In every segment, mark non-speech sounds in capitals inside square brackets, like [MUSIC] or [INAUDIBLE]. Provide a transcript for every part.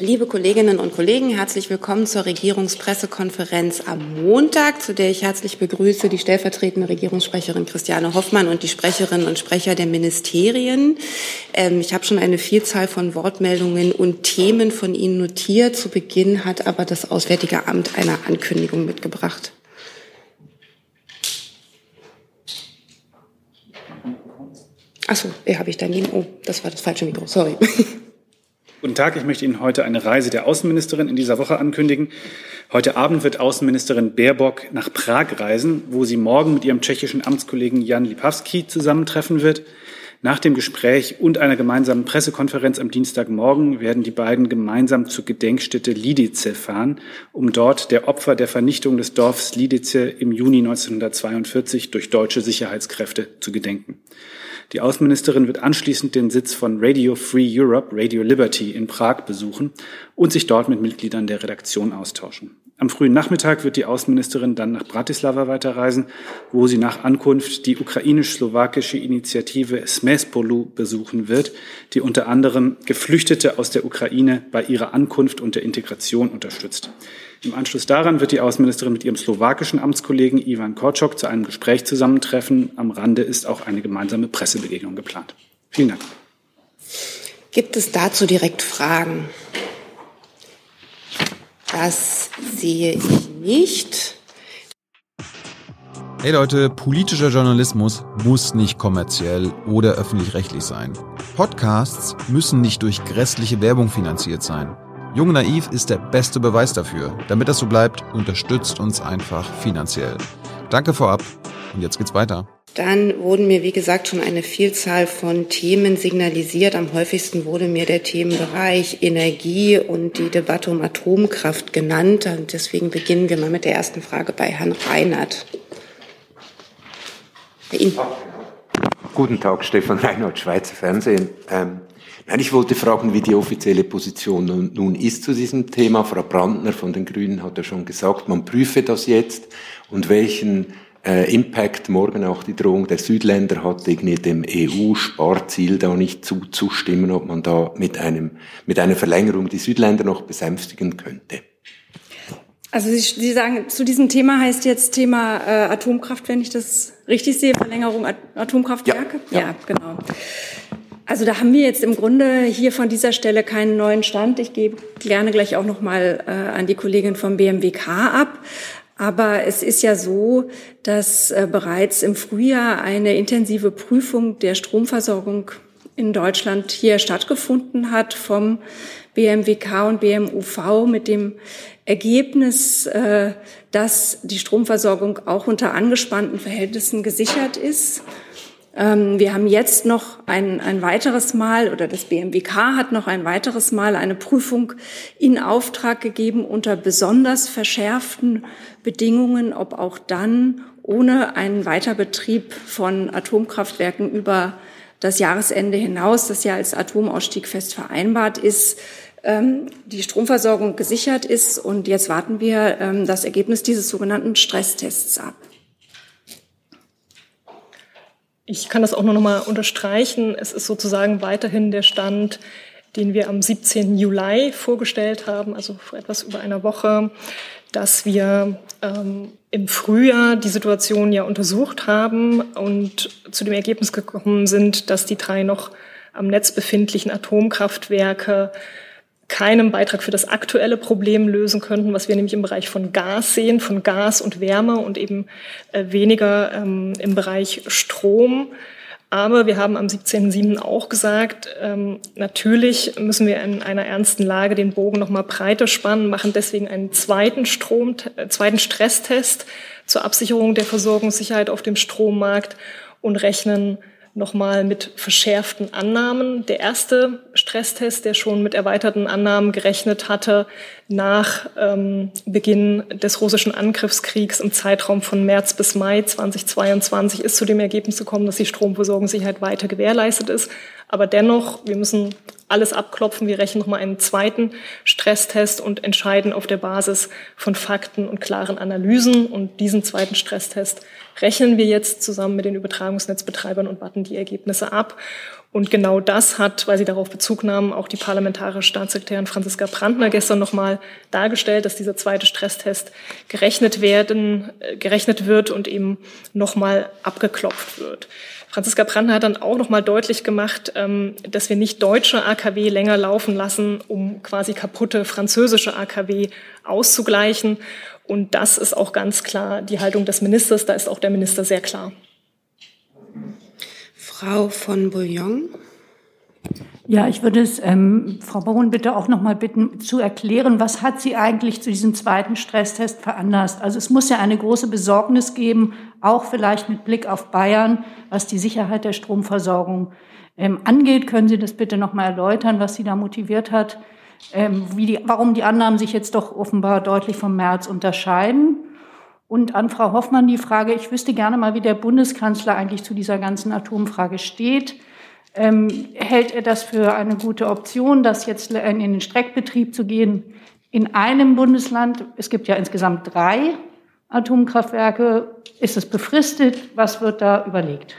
Liebe Kolleginnen und Kollegen, herzlich willkommen zur Regierungspressekonferenz am Montag, zu der ich herzlich begrüße die stellvertretende Regierungssprecherin Christiane Hoffmann und die Sprecherinnen und Sprecher der Ministerien. Ähm, ich habe schon eine Vielzahl von Wortmeldungen und Themen von Ihnen notiert. Zu Beginn hat aber das Auswärtige Amt eine Ankündigung mitgebracht. Achso, so, habe ich daneben. Oh, das war das falsche Mikro. Sorry. [LAUGHS] Guten Tag, ich möchte Ihnen heute eine Reise der Außenministerin in dieser Woche ankündigen. Heute Abend wird Außenministerin Baerbock nach Prag reisen, wo sie morgen mit ihrem tschechischen Amtskollegen Jan Lipavsky zusammentreffen wird. Nach dem Gespräch und einer gemeinsamen Pressekonferenz am Dienstagmorgen werden die beiden gemeinsam zur Gedenkstätte Lidice fahren, um dort der Opfer der Vernichtung des Dorfs Lidice im Juni 1942 durch deutsche Sicherheitskräfte zu gedenken. Die Außenministerin wird anschließend den Sitz von Radio Free Europe, Radio Liberty in Prag besuchen und sich dort mit Mitgliedern der Redaktion austauschen. Am frühen Nachmittag wird die Außenministerin dann nach Bratislava weiterreisen, wo sie nach Ankunft die ukrainisch-slowakische Initiative Smespolu besuchen wird, die unter anderem Geflüchtete aus der Ukraine bei ihrer Ankunft und der Integration unterstützt. Im Anschluss daran wird die Außenministerin mit ihrem slowakischen Amtskollegen Ivan Korczok zu einem Gespräch zusammentreffen. Am Rande ist auch eine gemeinsame Pressebegegnung geplant. Vielen Dank. Gibt es dazu direkt Fragen? Das sehe ich nicht. Hey Leute, politischer Journalismus muss nicht kommerziell oder öffentlich-rechtlich sein. Podcasts müssen nicht durch grässliche Werbung finanziert sein. Jung Naiv ist der beste Beweis dafür. Damit das so bleibt, unterstützt uns einfach finanziell. Danke vorab und jetzt geht's weiter. Dann wurden mir, wie gesagt, schon eine Vielzahl von Themen signalisiert. Am häufigsten wurde mir der Themenbereich Energie und die Debatte um Atomkraft genannt. Und deswegen beginnen wir mal mit der ersten Frage bei Herrn Reinhardt. Bei Ihnen. Guten Tag, Stefan Reinhardt, Schweizer Fernsehen. Ähm, Nein, ich wollte fragen, wie die offizielle Position nun, ist zu diesem Thema. Frau Brandner von den Grünen hat ja schon gesagt, man prüfe das jetzt und welchen äh, Impact morgen auch die Drohung der Südländer hat, irgendwie dem EU-Sparziel da nicht zuzustimmen, ob man da mit einem, mit einer Verlängerung die Südländer noch besänftigen könnte. Also Sie, Sie sagen, zu diesem Thema heißt jetzt Thema äh, Atomkraft, wenn ich das richtig sehe, Verlängerung At Atomkraftwerke? Ja, ja. ja genau. Also da haben wir jetzt im Grunde hier von dieser Stelle keinen neuen Stand. Ich gebe gerne gleich auch noch mal äh, an die Kollegin vom BMWK ab. Aber es ist ja so, dass äh, bereits im Frühjahr eine intensive Prüfung der Stromversorgung in Deutschland hier stattgefunden hat vom BMWK und BMUV mit dem Ergebnis, äh, dass die Stromversorgung auch unter angespannten Verhältnissen gesichert ist. Ähm, wir haben jetzt noch ein, ein weiteres Mal oder das BMWK hat noch ein weiteres Mal eine Prüfung in Auftrag gegeben unter besonders verschärften Bedingungen, ob auch dann ohne einen Weiterbetrieb von Atomkraftwerken über das Jahresende hinaus, das ja als Atomausstieg fest vereinbart ist, ähm, die Stromversorgung gesichert ist. Und jetzt warten wir ähm, das Ergebnis dieses sogenannten Stresstests ab. Ich kann das auch nur noch mal unterstreichen. Es ist sozusagen weiterhin der Stand, den wir am 17. Juli vorgestellt haben, also vor etwas über einer Woche, dass wir ähm, im Frühjahr die Situation ja untersucht haben und zu dem Ergebnis gekommen sind, dass die drei noch am Netz befindlichen Atomkraftwerke keinen Beitrag für das aktuelle Problem lösen könnten, was wir nämlich im Bereich von Gas sehen, von Gas und Wärme und eben äh, weniger ähm, im Bereich Strom. Aber wir haben am 17.07. auch gesagt, ähm, natürlich müssen wir in einer ernsten Lage den Bogen noch mal breiter spannen, machen deswegen einen zweiten Strom, äh, zweiten Stresstest zur Absicherung der Versorgungssicherheit auf dem Strommarkt und rechnen nochmal mit verschärften Annahmen. Der erste Stresstest, der schon mit erweiterten Annahmen gerechnet hatte, nach ähm, Beginn des russischen Angriffskriegs im Zeitraum von März bis Mai 2022, ist zu dem Ergebnis gekommen, dass die Stromversorgungssicherheit weiter gewährleistet ist. Aber dennoch, wir müssen alles abklopfen. Wir rechnen nochmal einen zweiten Stresstest und entscheiden auf der Basis von Fakten und klaren Analysen. Und diesen zweiten Stresstest rechnen wir jetzt zusammen mit den Übertragungsnetzbetreibern und warten die Ergebnisse ab. Und genau das hat, weil Sie darauf Bezug nahmen, auch die parlamentarische Staatssekretärin Franziska Brandner gestern nochmal dargestellt, dass dieser zweite Stresstest gerechnet werden, äh, gerechnet wird und eben nochmal abgeklopft wird. Franziska Brandner hat dann auch nochmal deutlich gemacht, ähm, dass wir nicht deutsche AKW länger laufen lassen, um quasi kaputte französische AKW auszugleichen. Und das ist auch ganz klar die Haltung des Ministers. Da ist auch der Minister sehr klar. Frau von Bouillon. Ja, ich würde es ähm, Frau Baron bitte auch noch mal bitten zu erklären, was hat sie eigentlich zu diesem zweiten Stresstest veranlasst? Also es muss ja eine große Besorgnis geben, auch vielleicht mit Blick auf Bayern, was die Sicherheit der Stromversorgung ähm, angeht. Können Sie das bitte noch mal erläutern, was Sie da motiviert hat, ähm, wie die, warum die Annahmen sich jetzt doch offenbar deutlich vom März unterscheiden? Und an Frau Hoffmann die Frage, ich wüsste gerne mal, wie der Bundeskanzler eigentlich zu dieser ganzen Atomfrage steht. Ähm, hält er das für eine gute Option, das jetzt in den Streckbetrieb zu gehen in einem Bundesland? Es gibt ja insgesamt drei Atomkraftwerke. Ist es befristet? Was wird da überlegt?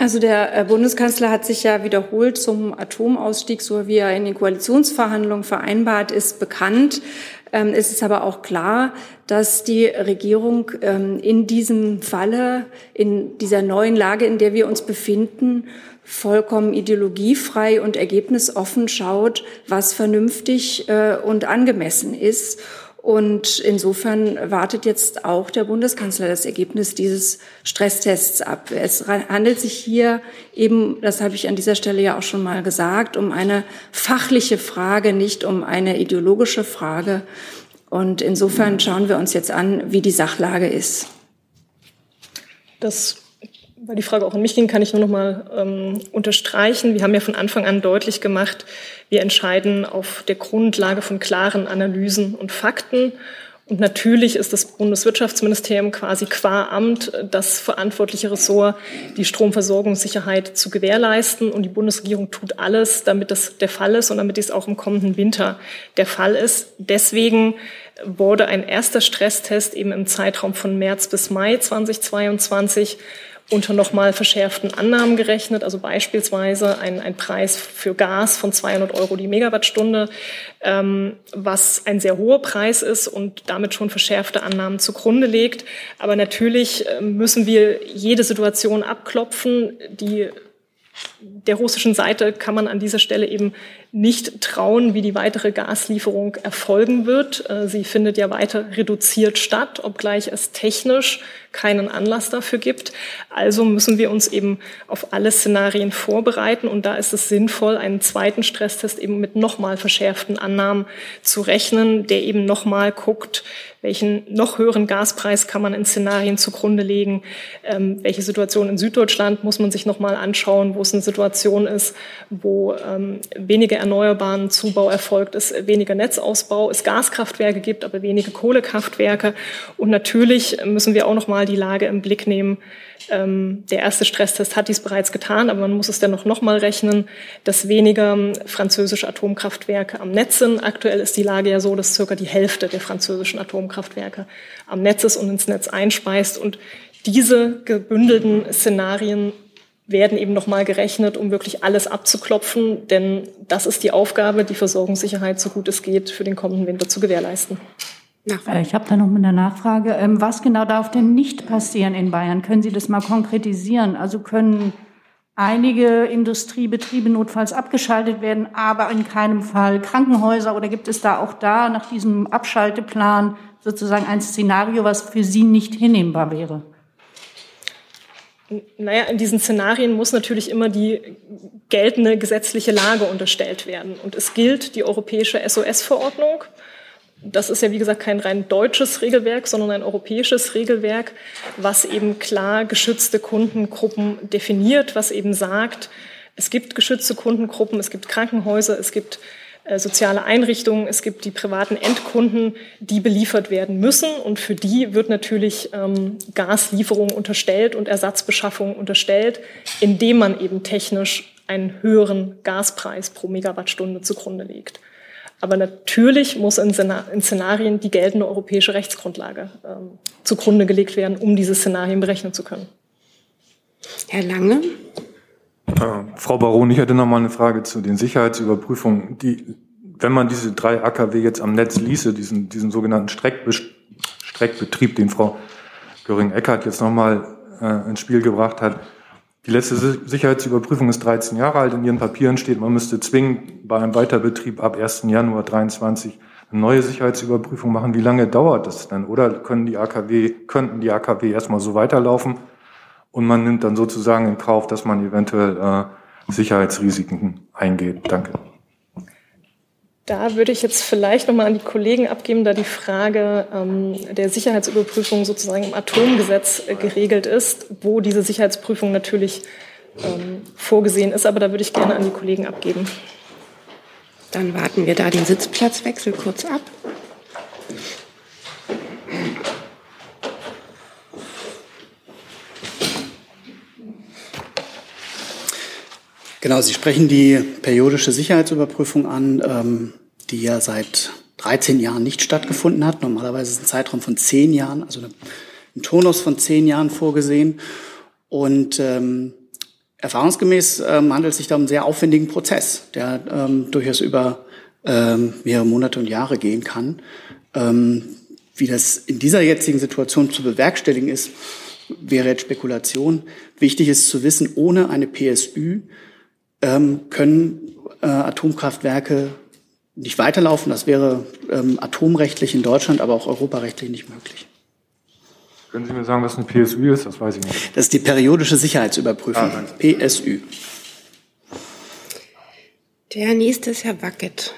Also der äh, Bundeskanzler hat sich ja wiederholt zum Atomausstieg, so wie er in den Koalitionsverhandlungen vereinbart ist, bekannt. Ähm, es ist aber auch klar, dass die Regierung ähm, in diesem Falle, in dieser neuen Lage, in der wir uns befinden, vollkommen ideologiefrei und ergebnisoffen schaut, was vernünftig äh, und angemessen ist. Und insofern wartet jetzt auch der Bundeskanzler das Ergebnis dieses Stresstests ab. Es handelt sich hier eben, das habe ich an dieser Stelle ja auch schon mal gesagt, um eine fachliche Frage, nicht um eine ideologische Frage. Und insofern schauen wir uns jetzt an, wie die Sachlage ist. Das weil die Frage auch an mich ging, kann ich nur noch mal ähm, unterstreichen. Wir haben ja von Anfang an deutlich gemacht, wir entscheiden auf der Grundlage von klaren Analysen und Fakten. Und natürlich ist das Bundeswirtschaftsministerium quasi qua Amt das verantwortliche Ressort, die Stromversorgungssicherheit zu gewährleisten. Und die Bundesregierung tut alles, damit das der Fall ist und damit dies auch im kommenden Winter der Fall ist. Deswegen wurde ein erster Stresstest eben im Zeitraum von März bis Mai 2022 unter nochmal verschärften Annahmen gerechnet, also beispielsweise ein, ein Preis für Gas von 200 Euro die Megawattstunde, ähm, was ein sehr hoher Preis ist und damit schon verschärfte Annahmen zugrunde legt. Aber natürlich äh, müssen wir jede Situation abklopfen, die der russischen Seite kann man an dieser Stelle eben nicht trauen, wie die weitere Gaslieferung erfolgen wird. Äh, sie findet ja weiter reduziert statt, obgleich es technisch keinen Anlass dafür gibt. Also müssen wir uns eben auf alle Szenarien vorbereiten und da ist es sinnvoll, einen zweiten Stresstest eben mit nochmal verschärften Annahmen zu rechnen, der eben nochmal guckt, welchen noch höheren Gaspreis kann man in Szenarien zugrunde legen, ähm, welche Situation in Süddeutschland muss man sich nochmal anschauen, wo es eine Situation ist, wo ähm, weniger erneuerbaren Zubau erfolgt, es weniger Netzausbau, es Gaskraftwerke gibt, aber wenige Kohlekraftwerke. Und natürlich müssen wir auch nochmal mal die Lage im Blick nehmen. Ähm, der erste Stresstest hat dies bereits getan, aber man muss es dennoch nochmal rechnen, dass weniger französische Atomkraftwerke am Netz sind. Aktuell ist die Lage ja so, dass circa die Hälfte der französischen Atomkraftwerke am Netz ist und ins Netz einspeist. Und diese gebündelten Szenarien werden eben nochmal gerechnet, um wirklich alles abzuklopfen, denn das ist die Aufgabe, die Versorgungssicherheit, so gut es geht, für den kommenden Winter zu gewährleisten. Nachfrage. Äh, ich habe da noch eine Nachfrage. Ähm, was genau darf denn nicht passieren in Bayern? Können Sie das mal konkretisieren? Also können einige Industriebetriebe notfalls abgeschaltet werden, aber in keinem Fall Krankenhäuser? Oder gibt es da auch da nach diesem Abschalteplan sozusagen ein Szenario, was für Sie nicht hinnehmbar wäre? Naja, in diesen Szenarien muss natürlich immer die geltende gesetzliche Lage unterstellt werden. Und es gilt die europäische SOS-Verordnung das ist ja, wie gesagt, kein rein deutsches Regelwerk, sondern ein europäisches Regelwerk, was eben klar geschützte Kundengruppen definiert, was eben sagt, es gibt geschützte Kundengruppen, es gibt Krankenhäuser, es gibt soziale Einrichtungen, es gibt die privaten Endkunden, die beliefert werden müssen. Und für die wird natürlich ähm, Gaslieferung unterstellt und Ersatzbeschaffung unterstellt, indem man eben technisch einen höheren Gaspreis pro Megawattstunde zugrunde legt. Aber natürlich muss in, Szenarien die geltende europäische Rechtsgrundlage ähm, zugrunde gelegt werden, um diese Szenarien berechnen zu können. Herr Lange. Äh, Frau Baron, ich hätte noch mal eine Frage zu den Sicherheitsüberprüfungen. Die, wenn man diese drei AKW jetzt am Netz ließe, diesen, diesen sogenannten Streckbe Streckbetrieb, den Frau Göring-Eckardt jetzt noch mal äh, ins Spiel gebracht hat, die letzte Sicherheitsüberprüfung ist 13 Jahre alt. In Ihren Papieren steht, man müsste zwingend bei einem Weiterbetrieb ab 1. Januar 23 eine neue Sicherheitsüberprüfung machen. Wie lange dauert das denn? Oder können die AKW, könnten die AKW erstmal so weiterlaufen und man nimmt dann sozusagen in Kauf, dass man eventuell äh, Sicherheitsrisiken eingeht? Danke. Da würde ich jetzt vielleicht nochmal an die Kollegen abgeben, da die Frage ähm, der Sicherheitsüberprüfung sozusagen im Atomgesetz äh, geregelt ist, wo diese Sicherheitsprüfung natürlich ähm, vorgesehen ist. Aber da würde ich gerne an die Kollegen abgeben. Dann warten wir da den Sitzplatzwechsel kurz ab. Genau, Sie sprechen die periodische Sicherheitsüberprüfung an, ähm, die ja seit 13 Jahren nicht stattgefunden hat. Normalerweise ist ein Zeitraum von 10 Jahren, also ein Turnus von 10 Jahren vorgesehen. Und ähm, erfahrungsgemäß ähm, handelt es sich da um einen sehr aufwendigen Prozess, der ähm, durchaus über ähm, mehrere Monate und Jahre gehen kann. Ähm, wie das in dieser jetzigen Situation zu bewerkstelligen ist, wäre jetzt Spekulation. Wichtig ist zu wissen, ohne eine PSÜ ähm, können äh, Atomkraftwerke nicht weiterlaufen. Das wäre ähm, atomrechtlich in Deutschland, aber auch europarechtlich nicht möglich. Können Sie mir sagen, was eine PSÜ ist? Das weiß ich nicht. Das ist die periodische Sicherheitsüberprüfung. Ah, PSÜ. Der nächste ist Herr Wackett.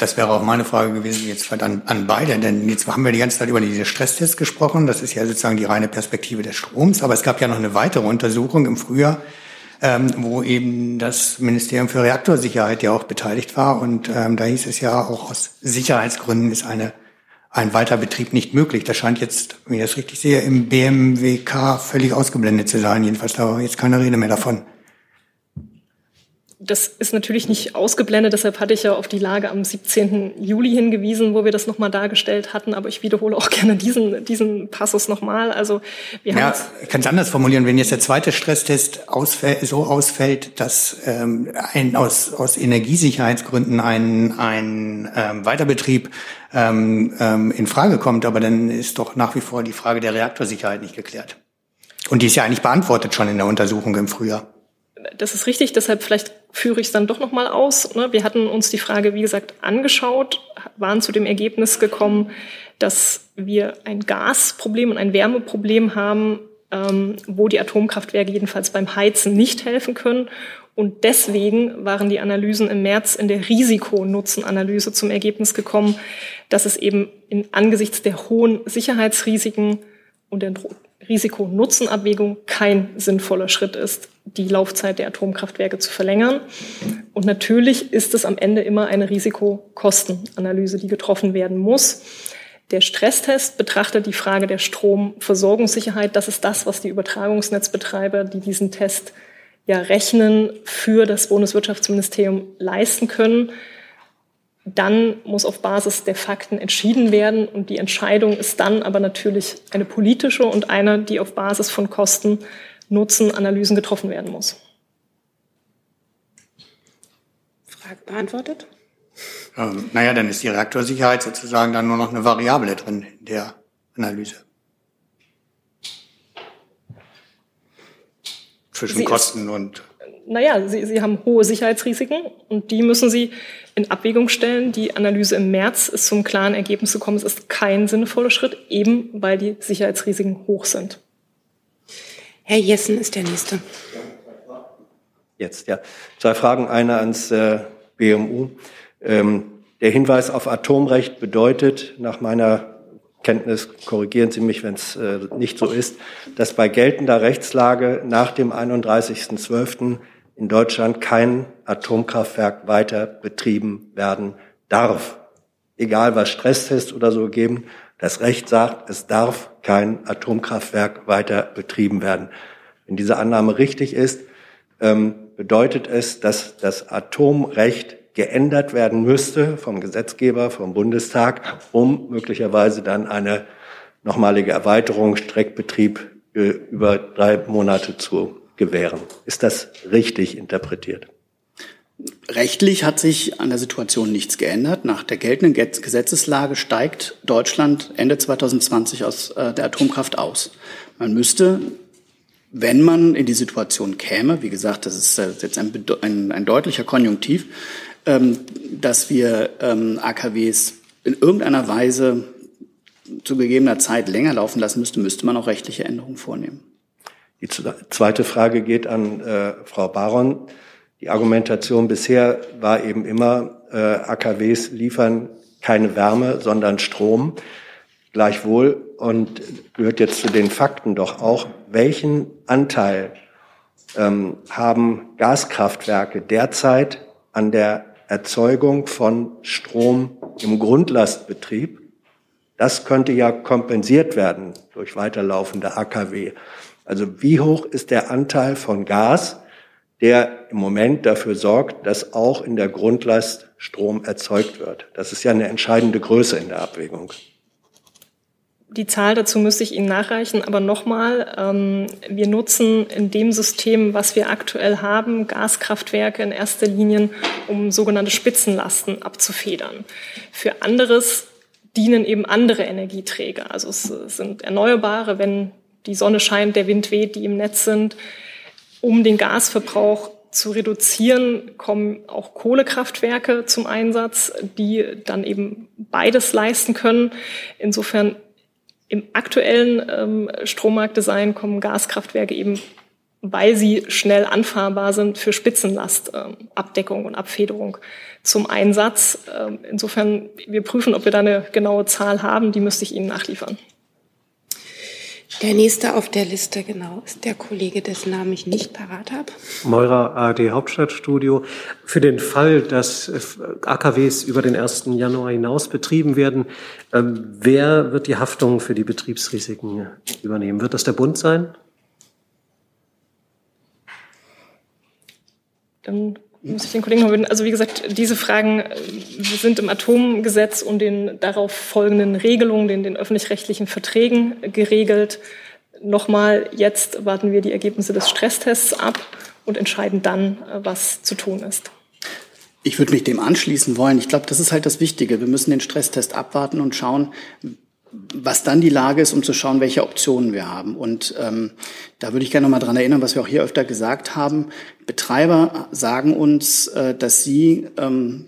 Das wäre auch meine Frage gewesen, jetzt an, an beide, denn jetzt haben wir die ganze Zeit über diese Stresstests gesprochen. Das ist ja sozusagen die reine Perspektive des Stroms. Aber es gab ja noch eine weitere Untersuchung im Frühjahr, ähm, wo eben das Ministerium für Reaktorsicherheit ja auch beteiligt war. Und ähm, da hieß es ja auch aus Sicherheitsgründen ist eine, ein Weiterbetrieb nicht möglich. Das scheint jetzt, wenn ich das richtig sehe, im BMWK völlig ausgeblendet zu sein. Jedenfalls da war jetzt keine Rede mehr davon das ist natürlich nicht ausgeblendet, deshalb hatte ich ja auf die Lage am 17. Juli hingewiesen, wo wir das nochmal dargestellt hatten, aber ich wiederhole auch [LAUGHS] gerne diesen, diesen Passus nochmal. Also wir ja, ich kann es anders formulieren, wenn jetzt der zweite Stresstest ausfällt, so ausfällt, dass ähm, ein, aus, aus Energiesicherheitsgründen ein, ein ähm, Weiterbetrieb ähm, ähm, in Frage kommt, aber dann ist doch nach wie vor die Frage der Reaktorsicherheit nicht geklärt. Und die ist ja eigentlich beantwortet schon in der Untersuchung im Frühjahr das ist richtig, deshalb vielleicht führe ich es dann doch nochmal aus. Ne? Wir hatten uns die Frage, wie gesagt, angeschaut, waren zu dem Ergebnis gekommen, dass wir ein Gasproblem und ein Wärmeproblem haben, ähm, wo die Atomkraftwerke jedenfalls beim Heizen nicht helfen können. Und deswegen waren die Analysen im März in der Risikonutzenanalyse zum Ergebnis gekommen, dass es eben in, angesichts der hohen Sicherheitsrisiken und der Risiko-Nutzen-Abwägung kein sinnvoller Schritt ist, die Laufzeit der Atomkraftwerke zu verlängern. Und natürlich ist es am Ende immer eine Risikokostenanalyse, die getroffen werden muss. Der Stresstest betrachtet die Frage der Stromversorgungssicherheit. Das ist das, was die Übertragungsnetzbetreiber, die diesen Test ja rechnen, für das Bundeswirtschaftsministerium leisten können dann muss auf Basis der Fakten entschieden werden und die Entscheidung ist dann aber natürlich eine politische und eine, die auf Basis von Kosten, Nutzen, Analysen getroffen werden muss. Frage beantwortet? Ähm, naja, dann ist die Reaktorsicherheit sozusagen dann nur noch eine Variable drin in der Analyse. Zwischen Kosten und naja, Sie, Sie haben hohe Sicherheitsrisiken und die müssen Sie in Abwägung stellen. Die Analyse im März ist zum klaren Ergebnis gekommen, es ist kein sinnvoller Schritt, eben weil die Sicherheitsrisiken hoch sind. Herr Jessen ist der Nächste. Jetzt, ja. Zwei Fragen. Eine ans äh, BMU. Ähm, der Hinweis auf Atomrecht bedeutet nach meiner Kenntnis, korrigieren Sie mich, wenn es äh, nicht so ist, dass bei geltender Rechtslage nach dem 31.12 in Deutschland kein Atomkraftwerk weiter betrieben werden darf. Egal was Stresstest oder so geben, das Recht sagt, es darf kein Atomkraftwerk weiter betrieben werden. Wenn diese Annahme richtig ist, ähm, bedeutet es, dass das Atomrecht geändert werden müsste vom Gesetzgeber, vom Bundestag, um möglicherweise dann eine nochmalige Erweiterung, Streckbetrieb äh, über drei Monate zu gewähren. Ist das richtig interpretiert? Rechtlich hat sich an der Situation nichts geändert. Nach der geltenden Gesetzeslage steigt Deutschland Ende 2020 aus äh, der Atomkraft aus. Man müsste, wenn man in die Situation käme, wie gesagt, das ist äh, jetzt ein, ein, ein deutlicher Konjunktiv, ähm, dass wir ähm, AKWs in irgendeiner Weise zu gegebener Zeit länger laufen lassen müsste, müsste man auch rechtliche Änderungen vornehmen. Die zweite Frage geht an äh, Frau Baron. Die Argumentation bisher war eben immer, äh, AKWs liefern keine Wärme, sondern Strom. Gleichwohl, und gehört jetzt zu den Fakten doch auch, welchen Anteil ähm, haben Gaskraftwerke derzeit an der Erzeugung von Strom im Grundlastbetrieb? Das könnte ja kompensiert werden durch weiterlaufende AKW. Also wie hoch ist der Anteil von Gas, der im Moment dafür sorgt, dass auch in der Grundlast Strom erzeugt wird. Das ist ja eine entscheidende Größe in der Abwägung. Die Zahl dazu müsste ich Ihnen nachreichen, aber nochmal, ähm, wir nutzen in dem System, was wir aktuell haben, Gaskraftwerke in erster Linie, um sogenannte Spitzenlasten abzufedern. Für anderes dienen eben andere Energieträger. Also es sind Erneuerbare, wenn die Sonne scheint, der Wind weht, die im Netz sind. Um den Gasverbrauch zu reduzieren, kommen auch Kohlekraftwerke zum Einsatz, die dann eben beides leisten können. Insofern im aktuellen ähm, Strommarktdesign kommen Gaskraftwerke eben, weil sie schnell anfahrbar sind, für Spitzenlastabdeckung ähm, und Abfederung zum Einsatz. Ähm, insofern, wir prüfen, ob wir da eine genaue Zahl haben. Die müsste ich Ihnen nachliefern. Der nächste auf der Liste, genau, ist der Kollege, dessen Namen ich nicht parat habe. Meurer ARD Hauptstadtstudio. Für den Fall, dass AKWs über den 1. Januar hinaus betrieben werden, ähm, wer wird die Haftung für die Betriebsrisiken übernehmen? Wird das der Bund sein? Dann muss ich den Kollegen noch bitten. Also wie gesagt, diese Fragen äh, sind im Atomgesetz und den darauf folgenden Regelungen, den, den öffentlich-rechtlichen Verträgen geregelt. Nochmal, jetzt warten wir die Ergebnisse des Stresstests ab und entscheiden dann, äh, was zu tun ist. Ich würde mich dem anschließen wollen. Ich glaube, das ist halt das Wichtige. Wir müssen den Stresstest abwarten und schauen, was dann die Lage ist, um zu schauen, welche Optionen wir haben. Und ähm, da würde ich gerne noch mal dran erinnern, was wir auch hier öfter gesagt haben. Betreiber sagen uns, äh, dass sie ähm,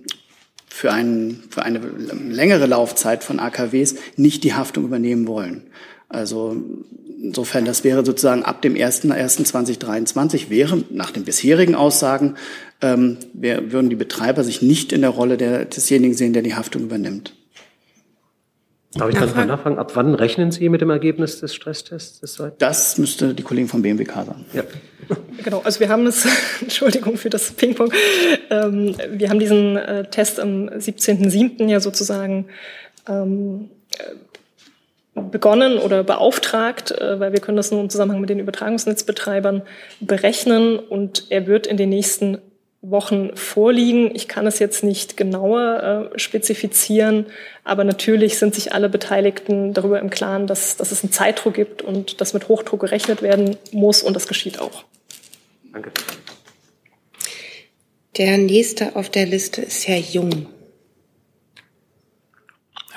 für, ein, für eine längere Laufzeit von AKWs nicht die Haftung übernehmen wollen. Also insofern, das wäre sozusagen ab dem 1.1.2023 wäre nach den bisherigen Aussagen, ähm, wir, würden die Betreiber sich nicht in der Rolle der, desjenigen sehen, der die Haftung übernimmt. Darf ich ganz mal nachfragen, ab wann rechnen Sie mit dem Ergebnis des Stresstests? Des das müsste die Kollegen vom BMWK sagen. Ja. [LAUGHS] Genau, also wir haben es, [LAUGHS] Entschuldigung für das Ping-Pong, ähm, wir haben diesen äh, Test am 17.07. ja sozusagen ähm, äh, begonnen oder beauftragt, äh, weil wir können das nur im Zusammenhang mit den Übertragungsnetzbetreibern berechnen und er wird in den nächsten Wochen vorliegen. Ich kann es jetzt nicht genauer äh, spezifizieren, aber natürlich sind sich alle Beteiligten darüber im Klaren, dass, dass es einen Zeitdruck gibt und dass mit Hochdruck gerechnet werden muss und das geschieht auch. Danke. Der nächste auf der Liste ist Herr Jung.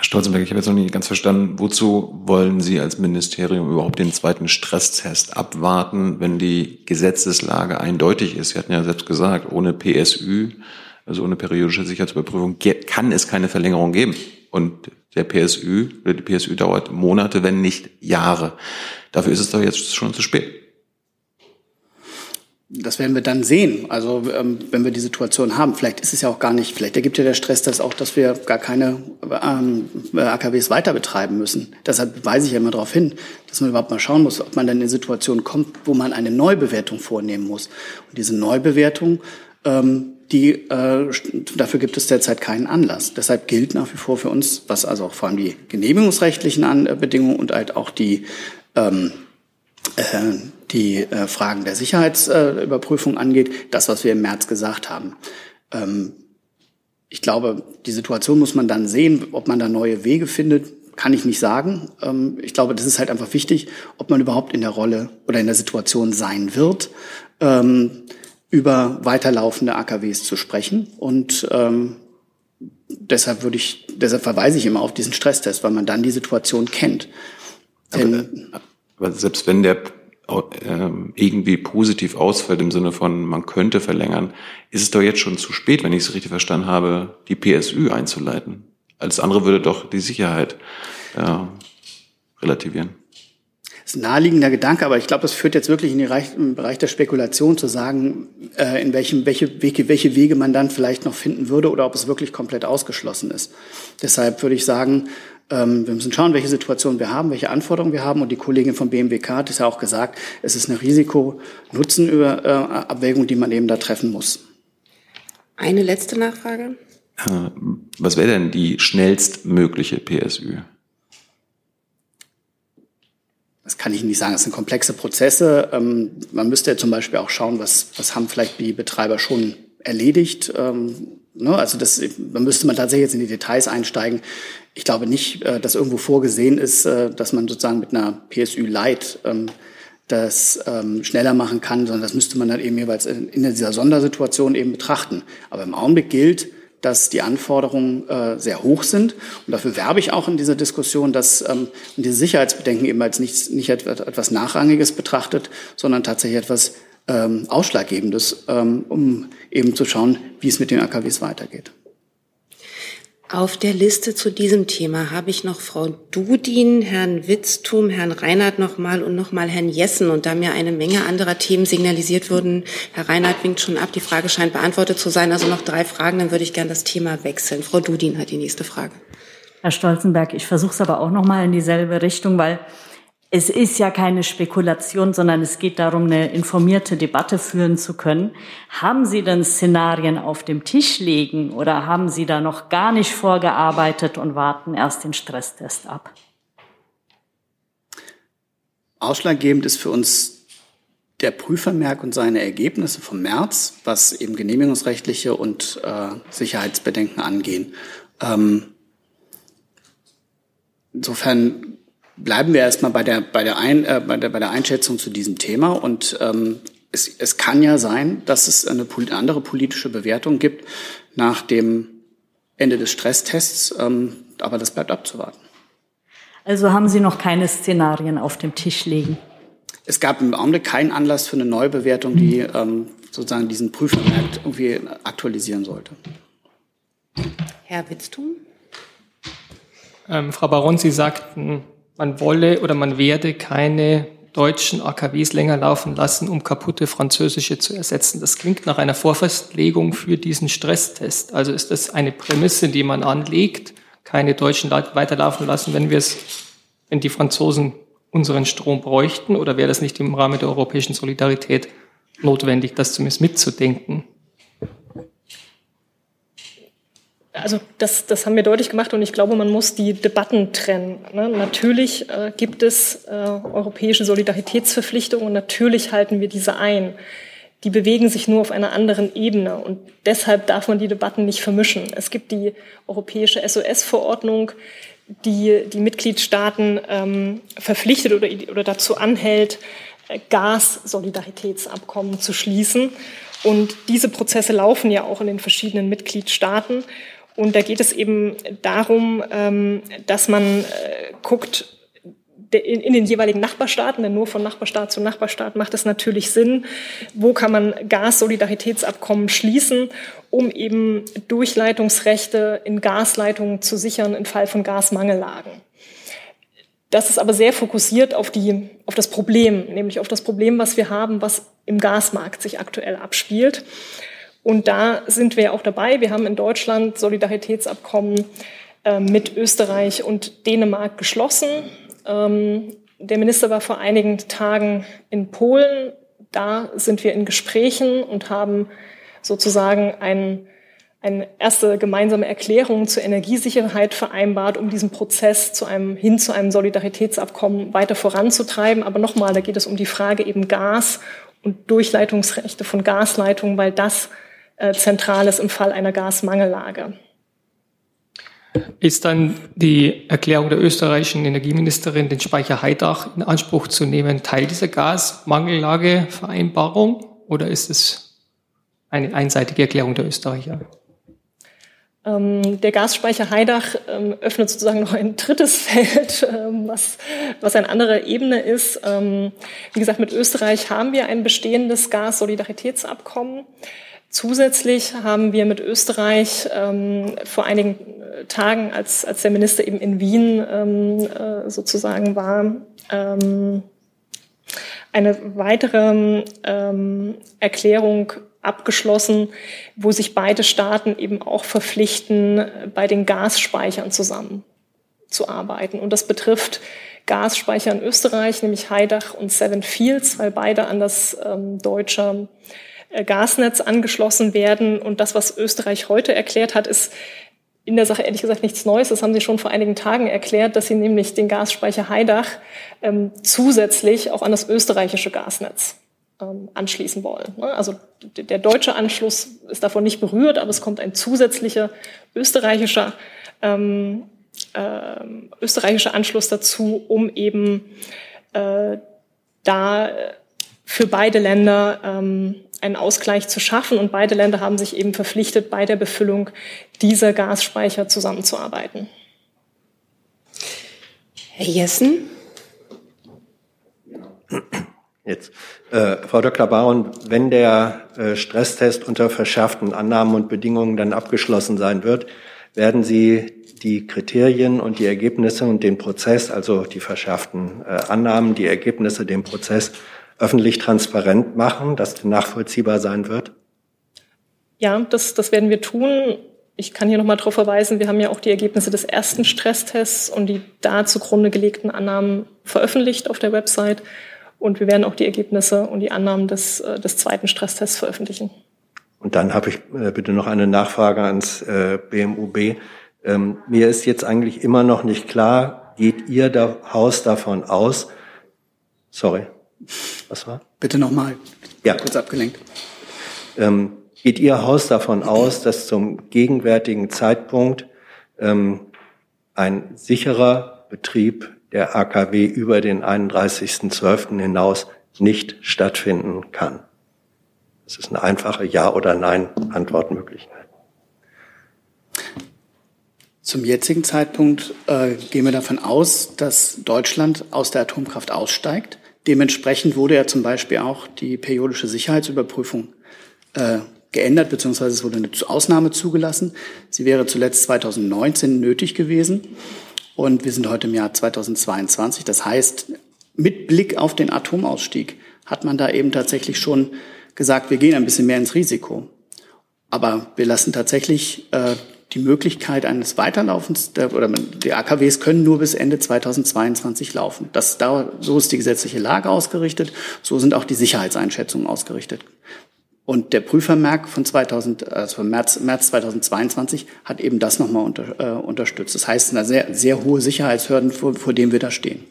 Stolzenberg, ich habe jetzt noch nicht ganz verstanden, wozu wollen Sie als Ministerium überhaupt den zweiten Stresstest abwarten, wenn die Gesetzeslage eindeutig ist? Sie hatten ja selbst gesagt, ohne PSÜ, also ohne periodische Sicherheitsüberprüfung, kann es keine Verlängerung geben. Und der PSÜ, die PSÜ dauert Monate, wenn nicht Jahre. Dafür ist es doch jetzt schon zu spät. Das werden wir dann sehen. Also ähm, wenn wir die Situation haben, vielleicht ist es ja auch gar nicht, vielleicht ergibt ja der Stress das auch, dass wir gar keine ähm, AKWs weiter betreiben müssen. Deshalb weise ich ja immer darauf hin, dass man überhaupt mal schauen muss, ob man dann in eine Situation kommt, wo man eine Neubewertung vornehmen muss. Und diese Neubewertung, ähm, die, äh, dafür gibt es derzeit keinen Anlass. Deshalb gilt nach wie vor für uns, was also auch vor allem die genehmigungsrechtlichen An Bedingungen und halt auch die ähm, äh, die äh, Fragen der Sicherheitsüberprüfung angeht, das, was wir im März gesagt haben. Ähm, ich glaube, die Situation muss man dann sehen, ob man da neue Wege findet. kann ich nicht sagen. Ähm, ich glaube, das ist halt einfach wichtig, ob man überhaupt in der Rolle oder in der Situation sein wird, ähm, über weiterlaufende AKWs zu sprechen. Und ähm, deshalb würde ich, deshalb verweise ich immer auf diesen Stresstest, weil man dann die Situation kennt. Denn, aber, aber selbst wenn der irgendwie positiv ausfällt im Sinne von, man könnte verlängern, ist es doch jetzt schon zu spät, wenn ich es richtig verstanden habe, die PSÜ einzuleiten. Alles andere würde doch die Sicherheit äh, relativieren. Das ist ein naheliegender Gedanke, aber ich glaube, das führt jetzt wirklich in den Bereich der Spekulation zu sagen, äh, in welchem, welche, Wege, welche Wege man dann vielleicht noch finden würde oder ob es wirklich komplett ausgeschlossen ist. Deshalb würde ich sagen, ähm, wir müssen schauen, welche Situation wir haben, welche Anforderungen wir haben. Und die Kollegin vom BMWK hat es ja auch gesagt, es ist eine Risiko-Nutzen-Abwägung, die man eben da treffen muss. Eine letzte Nachfrage. Äh, was wäre denn die schnellstmögliche PSÜ? Das kann ich nicht sagen. Das sind komplexe Prozesse. Ähm, man müsste ja zum Beispiel auch schauen, was, was haben vielleicht die Betreiber schon erledigt. Ähm, ne? Also das, da müsste man tatsächlich jetzt in die Details einsteigen. Ich glaube nicht, äh, dass irgendwo vorgesehen ist, äh, dass man sozusagen mit einer PSÜ Light ähm, das ähm, schneller machen kann, sondern das müsste man dann eben jeweils in, dieser Sondersituation eben betrachten. Aber im Augenblick gilt, dass die Anforderungen äh, sehr hoch sind. Und dafür werbe ich auch in dieser Diskussion, dass ähm, diese Sicherheitsbedenken eben als nicht, nicht etwas Nachrangiges betrachtet, sondern tatsächlich etwas Ausschlaggebendes, um eben zu schauen, wie es mit den AKWs weitergeht. Auf der Liste zu diesem Thema habe ich noch Frau Dudin, Herrn Witztum, Herrn Reinhardt nochmal und nochmal Herrn Jessen. Und da mir eine Menge anderer Themen signalisiert wurden, Herr Reinhardt winkt schon ab, die Frage scheint beantwortet zu sein. Also noch drei Fragen, dann würde ich gerne das Thema wechseln. Frau Dudin hat die nächste Frage. Herr Stolzenberg, ich versuche es aber auch nochmal in dieselbe Richtung, weil es ist ja keine Spekulation, sondern es geht darum, eine informierte Debatte führen zu können. Haben Sie denn Szenarien auf dem Tisch liegen oder haben Sie da noch gar nicht vorgearbeitet und warten erst den Stresstest ab? Ausschlaggebend ist für uns der Prüfvermerk und seine Ergebnisse vom März, was eben genehmigungsrechtliche und äh, Sicherheitsbedenken angehen. Ähm, insofern bleiben wir erstmal bei der, bei der, Ein, äh, bei der, bei der Einschätzung zu diesem Thema. Und ähm, es, es kann ja sein, dass es eine andere politische Bewertung gibt nach dem Ende des Stresstests. Ähm, aber das bleibt abzuwarten. Also haben Sie noch keine Szenarien auf dem Tisch liegen? Es gab im Augenblick keinen Anlass für eine Neubewertung, die ähm, sozusagen diesen Prüfvermerk irgendwie aktualisieren sollte. Herr Witztum? Ähm, Frau Baron, Sie sagten, man wolle oder man werde keine deutschen AKWs länger laufen lassen, um kaputte französische zu ersetzen. Das klingt nach einer Vorfestlegung für diesen Stresstest. Also ist das eine Prämisse, die man anlegt, keine deutschen weiterlaufen lassen, wenn wir es, wenn die Franzosen unseren Strom bräuchten, oder wäre das nicht im Rahmen der europäischen Solidarität notwendig, das zumindest mitzudenken? Also das, das haben wir deutlich gemacht und ich glaube, man muss die Debatten trennen. Ne? Natürlich äh, gibt es äh, europäische Solidaritätsverpflichtungen und natürlich halten wir diese ein. Die bewegen sich nur auf einer anderen Ebene und deshalb darf man die Debatten nicht vermischen. Es gibt die europäische SOS-Verordnung, die die Mitgliedstaaten ähm, verpflichtet oder, oder dazu anhält, äh, Gas-Solidaritätsabkommen zu schließen. Und diese Prozesse laufen ja auch in den verschiedenen Mitgliedstaaten. Und da geht es eben darum, ähm, dass man äh, guckt, in den jeweiligen Nachbarstaaten, denn nur von Nachbarstaat zu Nachbarstaat macht es natürlich Sinn, wo kann man Gas-Solidaritätsabkommen schließen, um eben Durchleitungsrechte in Gasleitungen zu sichern im Fall von Gasmangellagen. Das ist aber sehr fokussiert auf, die, auf das Problem, nämlich auf das Problem, was wir haben, was im Gasmarkt sich aktuell abspielt. Und da sind wir auch dabei. Wir haben in Deutschland Solidaritätsabkommen äh, mit Österreich und Dänemark geschlossen. Ähm, der Minister war vor einigen Tagen in Polen. Da sind wir in Gesprächen und haben sozusagen ein, eine erste gemeinsame Erklärung zur Energiesicherheit vereinbart, um diesen Prozess zu einem, hin zu einem Solidaritätsabkommen weiter voranzutreiben. Aber nochmal, da geht es um die Frage eben Gas und Durchleitungsrechte von Gasleitungen, weil das zentral ist im Fall einer Gasmangellage. Ist dann die Erklärung der österreichischen Energieministerin, den Speicher Heidach in Anspruch zu nehmen, Teil dieser Gasmangellagevereinbarung oder ist es eine einseitige Erklärung der Österreicher? Ähm, der Gasspeicher Heidach ähm, öffnet sozusagen noch ein drittes [LAUGHS] Feld, ähm, was, was eine andere Ebene ist. Wie gesagt, mit Österreich haben wir ein bestehendes Gas-Solidaritätsabkommen. Zusätzlich haben wir mit Österreich ähm, vor einigen äh, Tagen, als, als der Minister eben in Wien ähm, äh, sozusagen war, ähm, eine weitere ähm, Erklärung abgeschlossen, wo sich beide Staaten eben auch verpflichten, bei den Gasspeichern zusammenzuarbeiten. Und das betrifft Gasspeicher in Österreich, nämlich Heidach und Seven Fields, weil beide an das ähm, deutsche äh, Gasnetz angeschlossen werden. Und das, was Österreich heute erklärt hat, ist in der Sache ehrlich gesagt nichts Neues. Das haben sie schon vor einigen Tagen erklärt, dass sie nämlich den Gasspeicher Heidach ähm, zusätzlich auch an das österreichische Gasnetz ähm, anschließen wollen. Ne? Also der deutsche Anschluss ist davon nicht berührt, aber es kommt ein zusätzlicher österreichischer, ähm, äh, österreichischer Anschluss dazu, um eben äh, da für beide Länder ähm, einen Ausgleich zu schaffen. Und beide Länder haben sich eben verpflichtet, bei der Befüllung dieser Gasspeicher zusammenzuarbeiten. Herr Jessen? Jetzt, äh, Frau Dr. Baron, wenn der äh, Stresstest unter verschärften Annahmen und Bedingungen dann abgeschlossen sein wird, werden Sie die Kriterien und die Ergebnisse und den Prozess, also die verschärften äh, Annahmen, die Ergebnisse, den Prozess öffentlich transparent machen, dass nachvollziehbar sein wird? Ja, das, das werden wir tun. Ich kann hier nochmal darauf verweisen, wir haben ja auch die Ergebnisse des ersten Stresstests und die da zugrunde gelegten Annahmen veröffentlicht auf der Website. Und wir werden auch die Ergebnisse und die Annahmen des, äh, des zweiten Stresstests veröffentlichen. Und dann habe ich äh, bitte noch eine Nachfrage ans äh, BMUB. Ähm, mir ist jetzt eigentlich immer noch nicht klar, geht Ihr Haus davon aus, sorry, was war? Bitte nochmal. Ja. Kurz abgelenkt. Ähm, geht Ihr Haus davon aus, dass zum gegenwärtigen Zeitpunkt ähm, ein sicherer Betrieb der AKW über den 31.12. hinaus nicht stattfinden kann? Das ist eine einfache Ja- oder Nein-Antwortmöglichkeit. Zum jetzigen Zeitpunkt äh, gehen wir davon aus, dass Deutschland aus der Atomkraft aussteigt. Dementsprechend wurde ja zum Beispiel auch die periodische Sicherheitsüberprüfung äh, geändert, beziehungsweise es wurde eine Ausnahme zugelassen. Sie wäre zuletzt 2019 nötig gewesen. Und wir sind heute im Jahr 2022. Das heißt, mit Blick auf den Atomausstieg hat man da eben tatsächlich schon gesagt, wir gehen ein bisschen mehr ins Risiko. Aber wir lassen tatsächlich äh, die Möglichkeit eines Weiterlaufens, der, oder die AKWs können nur bis Ende 2022 laufen. Das, da, so ist die gesetzliche Lage ausgerichtet, so sind auch die Sicherheitseinschätzungen ausgerichtet. Und der Prüfermerk von 2000, also von März, März 2022 hat eben das nochmal unter, äh, unterstützt. Das heißt, eine sehr, sehr hohe Sicherheitshürden, vor, vor dem wir da stehen.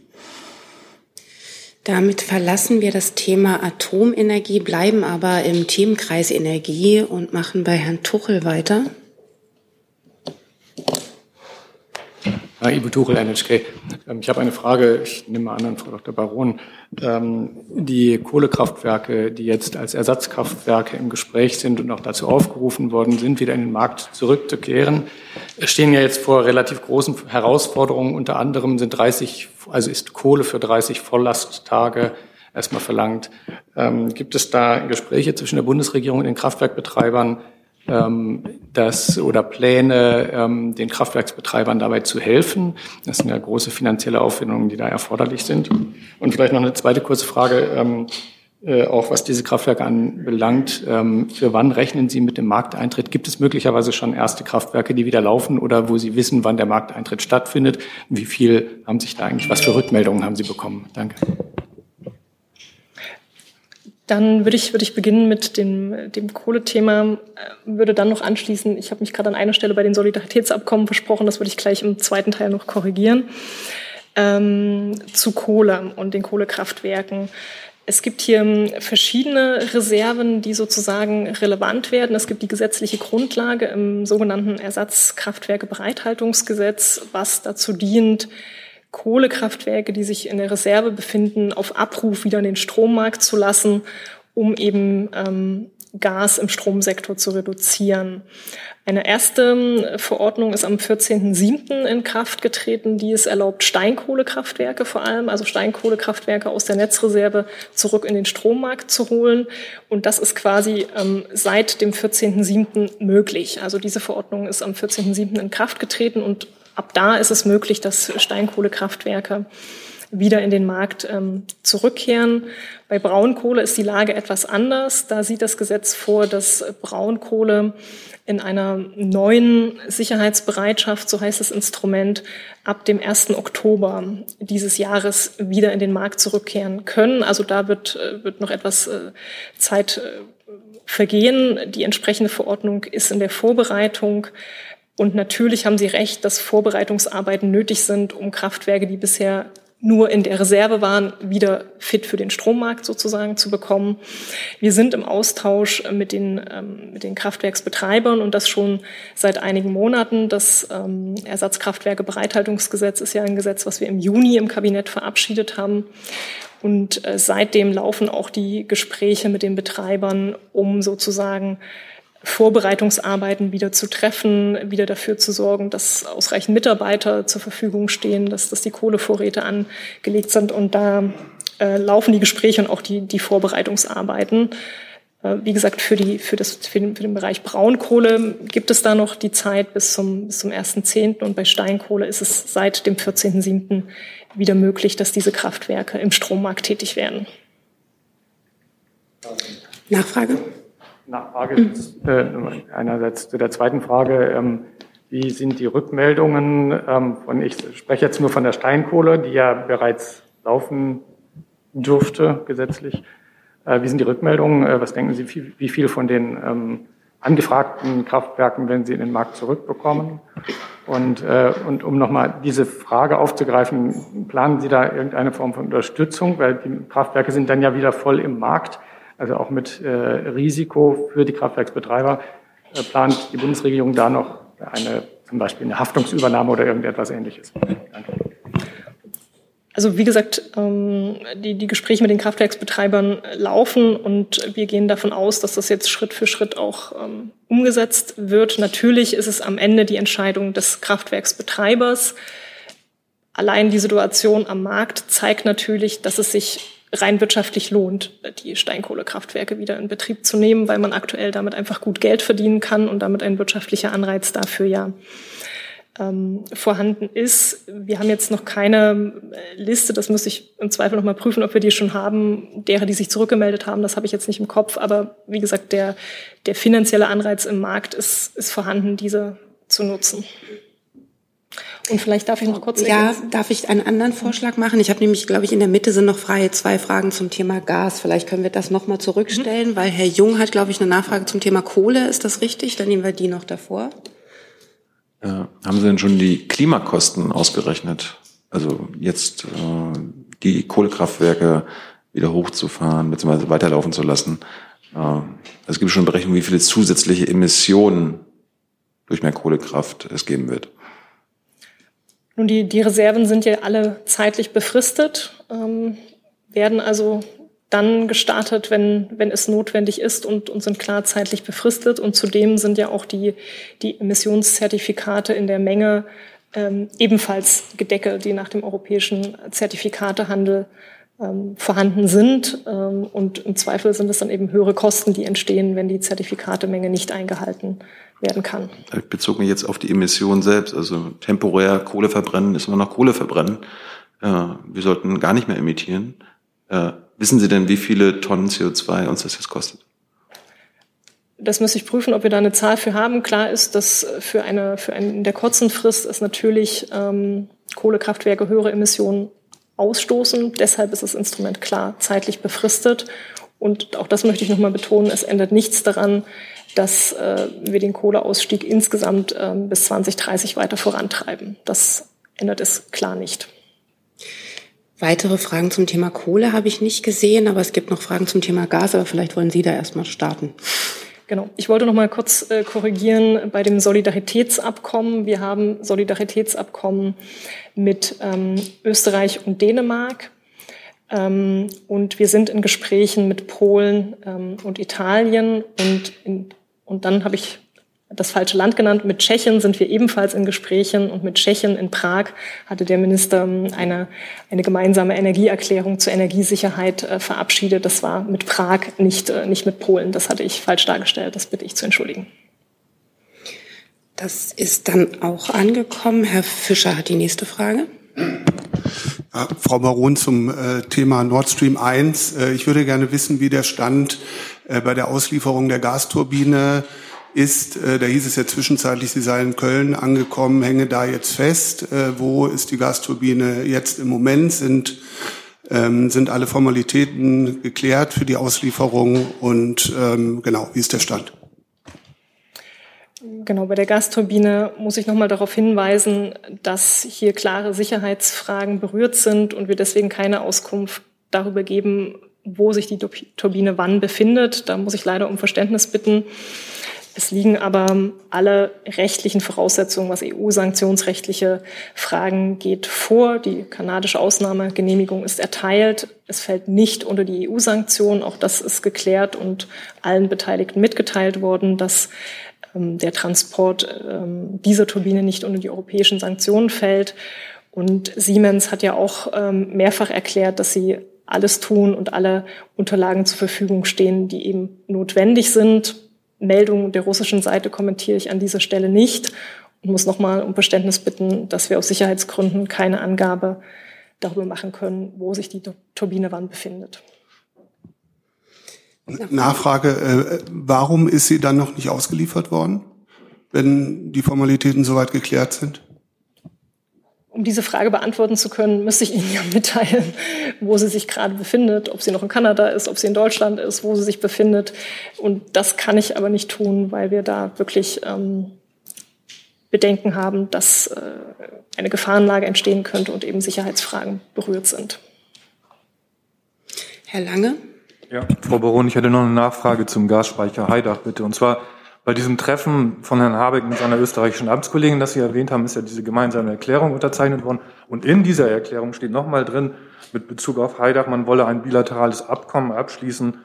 Damit verlassen wir das Thema Atomenergie, bleiben aber im Themenkreis Energie und machen bei Herrn Tuchel weiter. Ja, Ivo Tuchel, NHK. Ähm, ich habe eine Frage, ich nehme an an Frau Dr. Baron. Ähm, die Kohlekraftwerke, die jetzt als Ersatzkraftwerke im Gespräch sind und auch dazu aufgerufen worden sind, wieder in den Markt zurückzukehren, stehen ja jetzt vor relativ großen Herausforderungen. Unter anderem sind 30, also ist Kohle für 30 Volllasttage erstmal verlangt. Ähm, gibt es da Gespräche zwischen der Bundesregierung und den Kraftwerkbetreibern, ähm, das oder Pläne, ähm, den Kraftwerksbetreibern dabei zu helfen. Das sind ja große finanzielle Aufwendungen, die da erforderlich sind. Und vielleicht noch eine zweite kurze Frage, ähm, äh, auch was diese Kraftwerke anbelangt. Ähm, für wann rechnen Sie mit dem Markteintritt? Gibt es möglicherweise schon erste Kraftwerke, die wieder laufen oder wo Sie wissen, wann der Markteintritt stattfindet? Wie viel haben sich da eigentlich, was für Rückmeldungen haben Sie bekommen? Danke. Dann würde ich, würde ich beginnen mit dem, dem Kohlethema, äh, würde dann noch anschließen, ich habe mich gerade an einer Stelle bei den Solidaritätsabkommen versprochen, das würde ich gleich im zweiten Teil noch korrigieren, ähm, zu Kohle und den Kohlekraftwerken. Es gibt hier ähm, verschiedene Reserven, die sozusagen relevant werden. Es gibt die gesetzliche Grundlage im sogenannten Ersatzkraftwerke-Bereithaltungsgesetz, was dazu dient, Kohlekraftwerke, die sich in der Reserve befinden, auf Abruf wieder in den Strommarkt zu lassen, um eben ähm, Gas im Stromsektor zu reduzieren. Eine erste ähm, Verordnung ist am 14.07. in Kraft getreten, die es erlaubt, Steinkohlekraftwerke vor allem, also Steinkohlekraftwerke aus der Netzreserve zurück in den Strommarkt zu holen. Und das ist quasi ähm, seit dem 14.07. möglich. Also diese Verordnung ist am 14.07. in Kraft getreten und ab da ist es möglich, dass Steinkohlekraftwerke wieder in den Markt ähm, zurückkehren. Bei Braunkohle ist die Lage etwas anders. Da sieht das Gesetz vor, dass Braunkohle in einer neuen Sicherheitsbereitschaft, so heißt das Instrument, ab dem 1. Oktober dieses Jahres wieder in den Markt zurückkehren können. Also da wird, äh, wird noch etwas äh, Zeit äh, vergehen. Die entsprechende Verordnung ist in der Vorbereitung. Und natürlich haben Sie recht, dass Vorbereitungsarbeiten nötig sind, um Kraftwerke, die bisher nur in der Reserve waren, wieder fit für den Strommarkt sozusagen zu bekommen. Wir sind im Austausch mit den, ähm, mit den Kraftwerksbetreibern und das schon seit einigen Monaten. Das ähm, Ersatzkraftwerke-Bereithaltungsgesetz ist ja ein Gesetz, was wir im Juni im Kabinett verabschiedet haben. Und äh, seitdem laufen auch die Gespräche mit den Betreibern, um sozusagen Vorbereitungsarbeiten wieder zu treffen, wieder dafür zu sorgen, dass ausreichend Mitarbeiter zur Verfügung stehen, dass, dass die Kohlevorräte angelegt sind. Und da äh, laufen die Gespräche und auch die, die Vorbereitungsarbeiten. Äh, wie gesagt, für, die, für, das, für, den, für den Bereich Braunkohle gibt es da noch die Zeit bis zum, bis zum 1.10. Und bei Steinkohle ist es seit dem 14.07. wieder möglich, dass diese Kraftwerke im Strommarkt tätig werden. Nachfrage? Nachfrage äh, einerseits zu der zweiten Frage. Ähm, wie sind die Rückmeldungen ähm, von, ich spreche jetzt nur von der Steinkohle, die ja bereits laufen dürfte gesetzlich. Äh, wie sind die Rückmeldungen? Äh, was denken Sie, wie, wie viel von den ähm, angefragten Kraftwerken werden Sie in den Markt zurückbekommen? Und, äh, und um nochmal diese Frage aufzugreifen, planen Sie da irgendeine Form von Unterstützung? Weil die Kraftwerke sind dann ja wieder voll im Markt also auch mit äh, Risiko für die Kraftwerksbetreiber, äh, plant die Bundesregierung da noch eine, zum Beispiel eine Haftungsübernahme oder irgendetwas ähnliches? Danke. Also wie gesagt, ähm, die, die Gespräche mit den Kraftwerksbetreibern laufen und wir gehen davon aus, dass das jetzt Schritt für Schritt auch ähm, umgesetzt wird. Natürlich ist es am Ende die Entscheidung des Kraftwerksbetreibers. Allein die Situation am Markt zeigt natürlich, dass es sich rein wirtschaftlich lohnt, die Steinkohlekraftwerke wieder in Betrieb zu nehmen, weil man aktuell damit einfach gut Geld verdienen kann und damit ein wirtschaftlicher Anreiz dafür ja ähm, vorhanden ist. Wir haben jetzt noch keine äh, Liste, das müsste ich im Zweifel noch mal prüfen, ob wir die schon haben, derer, die sich zurückgemeldet haben, das habe ich jetzt nicht im Kopf, aber wie gesagt, der, der finanzielle Anreiz im Markt ist, ist vorhanden, diese zu nutzen. Und vielleicht darf ich noch kurz. Ja, ergänzen. darf ich einen anderen Vorschlag machen? Ich habe nämlich, glaube ich, in der Mitte sind noch freie zwei Fragen zum Thema Gas. Vielleicht können wir das nochmal zurückstellen, mhm. weil Herr Jung hat, glaube ich, eine Nachfrage zum Thema Kohle. Ist das richtig? Dann nehmen wir die noch davor. Äh, haben Sie denn schon die Klimakosten ausgerechnet? Also jetzt äh, die Kohlekraftwerke wieder hochzufahren bzw. weiterlaufen zu lassen. Äh, es gibt schon Berechnungen, wie viele zusätzliche Emissionen durch mehr Kohlekraft es geben wird. Nun, die, die Reserven sind ja alle zeitlich befristet, ähm, werden also dann gestartet, wenn, wenn es notwendig ist und, und sind klar zeitlich befristet. Und zudem sind ja auch die, die Emissionszertifikate in der Menge ähm, ebenfalls gedeckelt, die nach dem europäischen Zertifikatehandel ähm, vorhanden sind. Ähm, und im Zweifel sind es dann eben höhere Kosten, die entstehen, wenn die Zertifikatemenge nicht eingehalten werden kann. Ich bezog mich jetzt auf die Emissionen selbst. Also temporär Kohle verbrennen ist immer noch Kohle verbrennen. Äh, wir sollten gar nicht mehr emittieren. Äh, wissen Sie denn, wie viele Tonnen CO2 uns das jetzt kostet? Das muss ich prüfen, ob wir da eine Zahl für haben. Klar ist, dass für eine, für eine in der kurzen Frist ist natürlich ähm, Kohlekraftwerke höhere Emissionen ausstoßen. Deshalb ist das Instrument klar zeitlich befristet. Und auch das möchte ich nochmal betonen, es ändert nichts daran, dass äh, wir den Kohleausstieg insgesamt äh, bis 2030 weiter vorantreiben. Das ändert es klar nicht. Weitere Fragen zum Thema Kohle habe ich nicht gesehen, aber es gibt noch Fragen zum Thema Gas, aber vielleicht wollen Sie da erstmal starten. Genau. Ich wollte noch mal kurz äh, korrigieren bei dem Solidaritätsabkommen. Wir haben Solidaritätsabkommen mit ähm, Österreich und Dänemark. Ähm, und wir sind in Gesprächen mit Polen ähm, und Italien. Und, in, und dann habe ich das falsche Land genannt. Mit Tschechien sind wir ebenfalls in Gesprächen und mit Tschechien in Prag hatte der Minister ähm, eine, eine gemeinsame Energieerklärung zur Energiesicherheit äh, verabschiedet. Das war mit Prag, nicht, äh, nicht mit Polen. Das hatte ich falsch dargestellt. Das bitte ich zu entschuldigen. Das ist dann auch angekommen. Herr Fischer hat die nächste Frage. Ja, Frau Baron zum äh, Thema Nord Stream 1. Äh, ich würde gerne wissen, wie der Stand bei der Auslieferung der Gasturbine ist, äh, da hieß es ja zwischenzeitlich, sie sei in Köln angekommen, hänge da jetzt fest. Äh, wo ist die Gasturbine jetzt im Moment? Sind, ähm, sind alle Formalitäten geklärt für die Auslieferung? Und ähm, genau, wie ist der Stand? Genau, bei der Gasturbine muss ich nochmal darauf hinweisen, dass hier klare Sicherheitsfragen berührt sind und wir deswegen keine Auskunft darüber geben, wo sich die Turbine wann befindet. Da muss ich leider um Verständnis bitten. Es liegen aber alle rechtlichen Voraussetzungen, was EU-sanktionsrechtliche Fragen geht, vor. Die kanadische Ausnahmegenehmigung ist erteilt. Es fällt nicht unter die EU-Sanktionen. Auch das ist geklärt und allen Beteiligten mitgeteilt worden, dass ähm, der Transport ähm, dieser Turbine nicht unter die europäischen Sanktionen fällt. Und Siemens hat ja auch ähm, mehrfach erklärt, dass sie alles tun und alle Unterlagen zur Verfügung stehen, die eben notwendig sind. Meldungen der russischen Seite kommentiere ich an dieser Stelle nicht und muss nochmal um Verständnis bitten, dass wir aus Sicherheitsgründen keine Angabe darüber machen können, wo sich die Turbine wann befindet. Nachfrage, äh, warum ist sie dann noch nicht ausgeliefert worden, wenn die Formalitäten soweit geklärt sind? Um diese Frage beantworten zu können, müsste ich Ihnen ja mitteilen, wo sie sich gerade befindet, ob sie noch in Kanada ist, ob sie in Deutschland ist, wo sie sich befindet. Und das kann ich aber nicht tun, weil wir da wirklich ähm, Bedenken haben, dass äh, eine Gefahrenlage entstehen könnte und eben Sicherheitsfragen berührt sind. Herr Lange? Ja, Frau Baron, ich hätte noch eine Nachfrage zum Gasspeicher Heidach, bitte. Und zwar bei diesem Treffen von Herrn Habeck mit seiner österreichischen Amtskollegin, das Sie erwähnt haben, ist ja diese gemeinsame Erklärung unterzeichnet worden. Und in dieser Erklärung steht nochmal drin, mit Bezug auf Heidach, man wolle ein bilaterales Abkommen abschließen,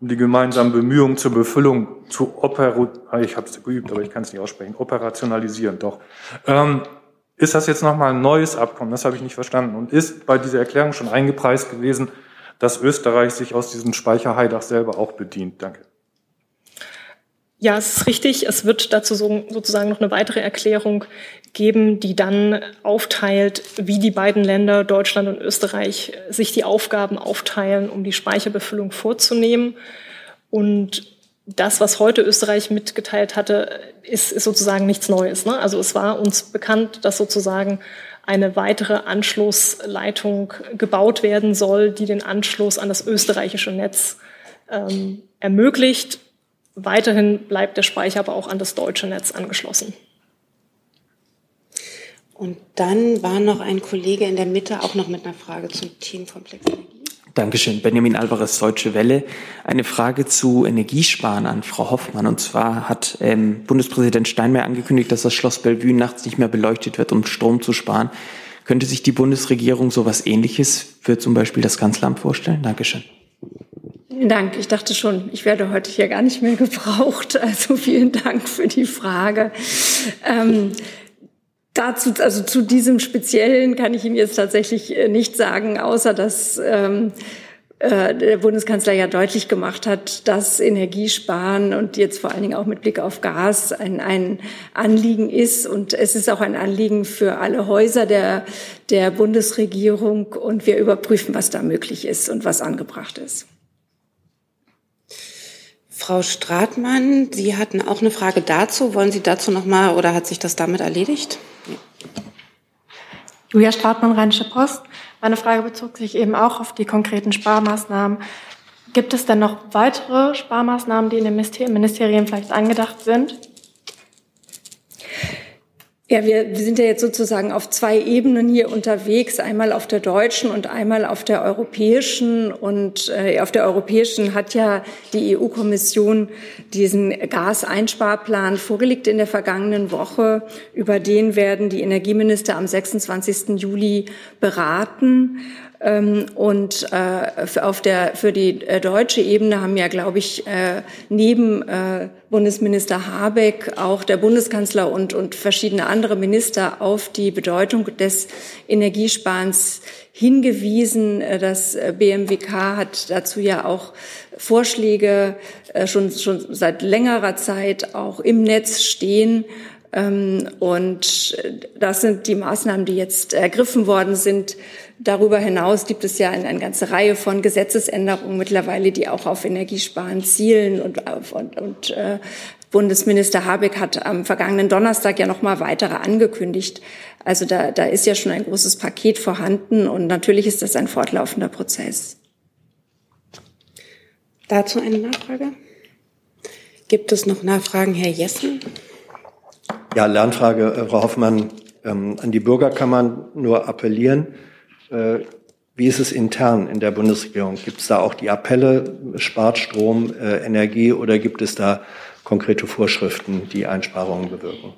um die gemeinsamen Bemühungen zur Befüllung zu opero ah, ich habe es geübt, aber ich kann es nicht aussprechen, operationalisieren, doch. Ähm, ist das jetzt nochmal ein neues Abkommen? Das habe ich nicht verstanden. Und ist bei dieser Erklärung schon eingepreist gewesen, dass Österreich sich aus diesem Speicher Heidach selber auch bedient? Danke. Ja, es ist richtig. Es wird dazu so, sozusagen noch eine weitere Erklärung geben, die dann aufteilt, wie die beiden Länder, Deutschland und Österreich, sich die Aufgaben aufteilen, um die Speicherbefüllung vorzunehmen. Und das, was heute Österreich mitgeteilt hatte, ist, ist sozusagen nichts Neues. Ne? Also es war uns bekannt, dass sozusagen eine weitere Anschlussleitung gebaut werden soll, die den Anschluss an das österreichische Netz ähm, ermöglicht. Weiterhin bleibt der Speicher aber auch an das deutsche Netz angeschlossen. Und dann war noch ein Kollege in der Mitte auch noch mit einer Frage zum Themenkomplex Energie. Dankeschön. Benjamin Alvarez, Deutsche Welle. Eine Frage zu Energiesparen an Frau Hoffmann. Und zwar hat ähm, Bundespräsident Steinmeier angekündigt, dass das Schloss Bellevue nachts nicht mehr beleuchtet wird, um Strom zu sparen. Könnte sich die Bundesregierung so etwas Ähnliches für zum Beispiel das Kanzleramt vorstellen? Dankeschön. Vielen Dank. Ich dachte schon, ich werde heute hier gar nicht mehr gebraucht. Also vielen Dank für die Frage. Ähm, dazu, also zu diesem Speziellen kann ich Ihnen jetzt tatsächlich äh, nicht sagen, außer dass ähm, äh, der Bundeskanzler ja deutlich gemacht hat, dass Energiesparen und jetzt vor allen Dingen auch mit Blick auf Gas ein, ein Anliegen ist. Und es ist auch ein Anliegen für alle Häuser der, der Bundesregierung. Und wir überprüfen, was da möglich ist und was angebracht ist. Frau Stratmann, Sie hatten auch eine Frage dazu. Wollen Sie dazu noch mal oder hat sich das damit erledigt? Julia Stratmann, Rheinische Post. Meine Frage bezog sich eben auch auf die konkreten Sparmaßnahmen. Gibt es denn noch weitere Sparmaßnahmen, die in den Ministerien vielleicht angedacht sind? Ja, wir, sind ja jetzt sozusagen auf zwei Ebenen hier unterwegs, einmal auf der deutschen und einmal auf der europäischen. Und äh, auf der europäischen hat ja die EU-Kommission diesen Gaseinsparplan vorgelegt in der vergangenen Woche. Über den werden die Energieminister am 26. Juli beraten. Ähm, und äh, auf der, für die äh, deutsche Ebene haben ja, glaube ich, äh, neben Bundesminister Habeck auch der Bundeskanzler und, und verschiedene andere Minister auf die Bedeutung des Energiesparens hingewiesen. Das BMWK hat dazu ja auch Vorschläge schon, schon seit längerer Zeit auch im Netz stehen. Ähm, und das sind die Maßnahmen, die jetzt ergriffen worden sind Darüber hinaus gibt es ja eine, eine, ganze Reihe von Gesetzesänderungen mittlerweile, die auch auf Energiesparen zielen und, und, und äh, Bundesminister Habeck hat am vergangenen Donnerstag ja noch mal weitere angekündigt. Also da, da ist ja schon ein großes Paket vorhanden und natürlich ist das ein fortlaufender Prozess. Dazu eine Nachfrage? Gibt es noch Nachfragen, Herr Jessen? Ja, Lernfrage, äh, Frau Hoffmann. Ähm, an die Bürger kann man nur appellieren, äh, wie ist es intern in der Bundesregierung? Gibt es da auch die Appelle, spart Strom, äh, Energie oder gibt es da konkrete Vorschriften, die Einsparungen bewirken?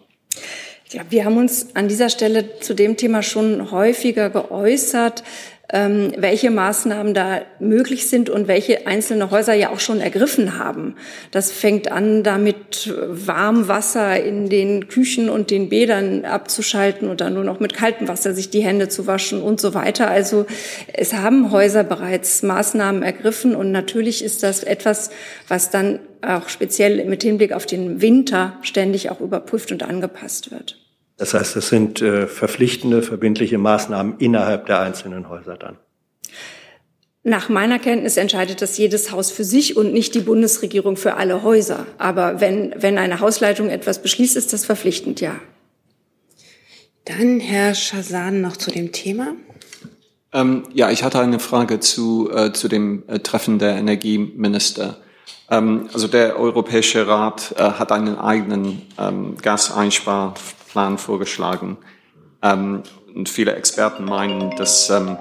Ja, wir haben uns an dieser Stelle zu dem Thema schon häufiger geäußert ähm, welche Maßnahmen da möglich sind und welche einzelne Häuser ja auch schon ergriffen haben. Das fängt an, damit Warmwasser in den Küchen und den Bädern abzuschalten und dann nur noch mit kaltem Wasser sich die Hände zu waschen und so weiter. Also es haben Häuser bereits Maßnahmen ergriffen und natürlich ist das etwas, was dann auch speziell mit Hinblick auf den Winter ständig auch überprüft und angepasst wird. Das heißt, das sind äh, verpflichtende, verbindliche Maßnahmen innerhalb der einzelnen Häuser dann. Nach meiner Kenntnis entscheidet das jedes Haus für sich und nicht die Bundesregierung für alle Häuser. Aber wenn, wenn eine Hausleitung etwas beschließt, ist das verpflichtend, ja. Dann Herr Schazan noch zu dem Thema. Ähm, ja, ich hatte eine Frage zu, äh, zu dem äh, Treffen der Energieminister. Ähm, also der Europäische Rat äh, hat einen eigenen ähm, Gaseinspar Plan vorgeschlagen. Ähm, und viele Experten meinen, dass, ähm,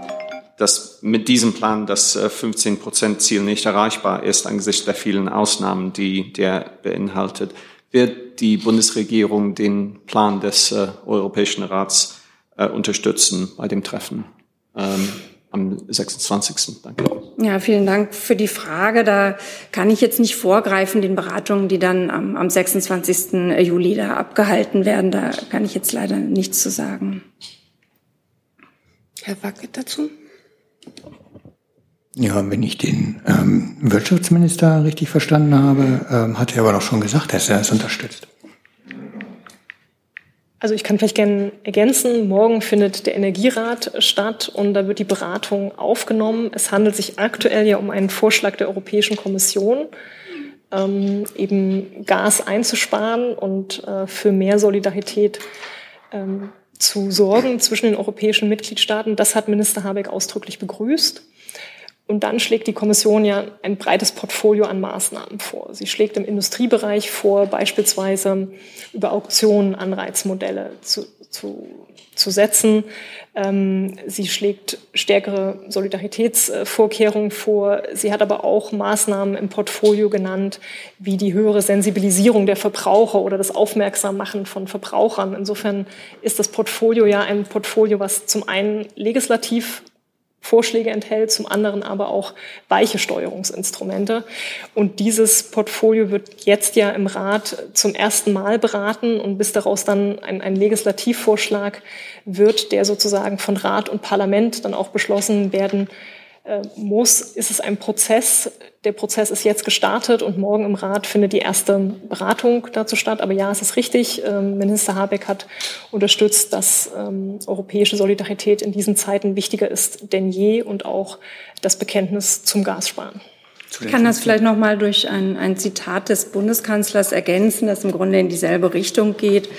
dass mit diesem Plan das äh, 15-Prozent-Ziel nicht erreichbar ist angesichts der vielen Ausnahmen, die der beinhaltet. Wird die Bundesregierung den Plan des äh, Europäischen Rats äh, unterstützen bei dem Treffen? Ähm, am 26. Danke. Ja, vielen Dank für die Frage. Da kann ich jetzt nicht vorgreifen, den Beratungen, die dann am, am 26. Juli da abgehalten werden. Da kann ich jetzt leider nichts zu sagen. Herr Wackett dazu? Ja, wenn ich den ähm, Wirtschaftsminister richtig verstanden habe, ähm, hat er aber doch schon gesagt, dass er es unterstützt. Also ich kann vielleicht gerne ergänzen, morgen findet der Energierat statt und da wird die Beratung aufgenommen. Es handelt sich aktuell ja um einen Vorschlag der Europäischen Kommission, ähm, eben Gas einzusparen und äh, für mehr Solidarität ähm, zu sorgen zwischen den europäischen Mitgliedstaaten. Das hat Minister Habeck ausdrücklich begrüßt. Und dann schlägt die Kommission ja ein breites Portfolio an Maßnahmen vor. Sie schlägt im Industriebereich vor, beispielsweise über Auktionen Anreizmodelle zu, zu, zu setzen. Ähm, sie schlägt stärkere Solidaritätsvorkehrungen vor. Sie hat aber auch Maßnahmen im Portfolio genannt, wie die höhere Sensibilisierung der Verbraucher oder das Aufmerksammachen von Verbrauchern. Insofern ist das Portfolio ja ein Portfolio, was zum einen legislativ Vorschläge enthält, zum anderen aber auch weiche Steuerungsinstrumente. Und dieses Portfolio wird jetzt ja im Rat zum ersten Mal beraten und bis daraus dann ein, ein Legislativvorschlag wird, der sozusagen von Rat und Parlament dann auch beschlossen werden muss, ist es ein Prozess. Der Prozess ist jetzt gestartet und morgen im Rat findet die erste Beratung dazu statt. Aber ja, es ist richtig. Ähm, Minister Habeck hat unterstützt, dass ähm, europäische Solidarität in diesen Zeiten wichtiger ist denn je und auch das Bekenntnis zum Gassparen. Ich kann das vielleicht noch mal durch ein, ein Zitat des Bundeskanzlers ergänzen, das im Grunde in dieselbe Richtung geht.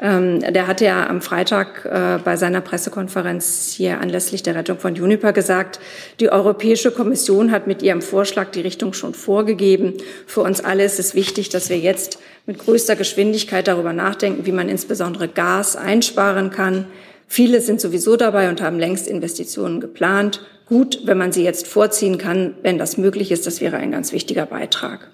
Ähm, der hatte ja am Freitag äh, bei seiner Pressekonferenz hier anlässlich der Rettung von Juniper gesagt, die Europäische Kommission hat mit ihrem Vorschlag die Richtung schon vorgegeben. Für uns alle ist es wichtig, dass wir jetzt mit größter Geschwindigkeit darüber nachdenken, wie man insbesondere Gas einsparen kann. Viele sind sowieso dabei und haben längst Investitionen geplant. Gut, wenn man sie jetzt vorziehen kann, wenn das möglich ist, das wäre ein ganz wichtiger Beitrag.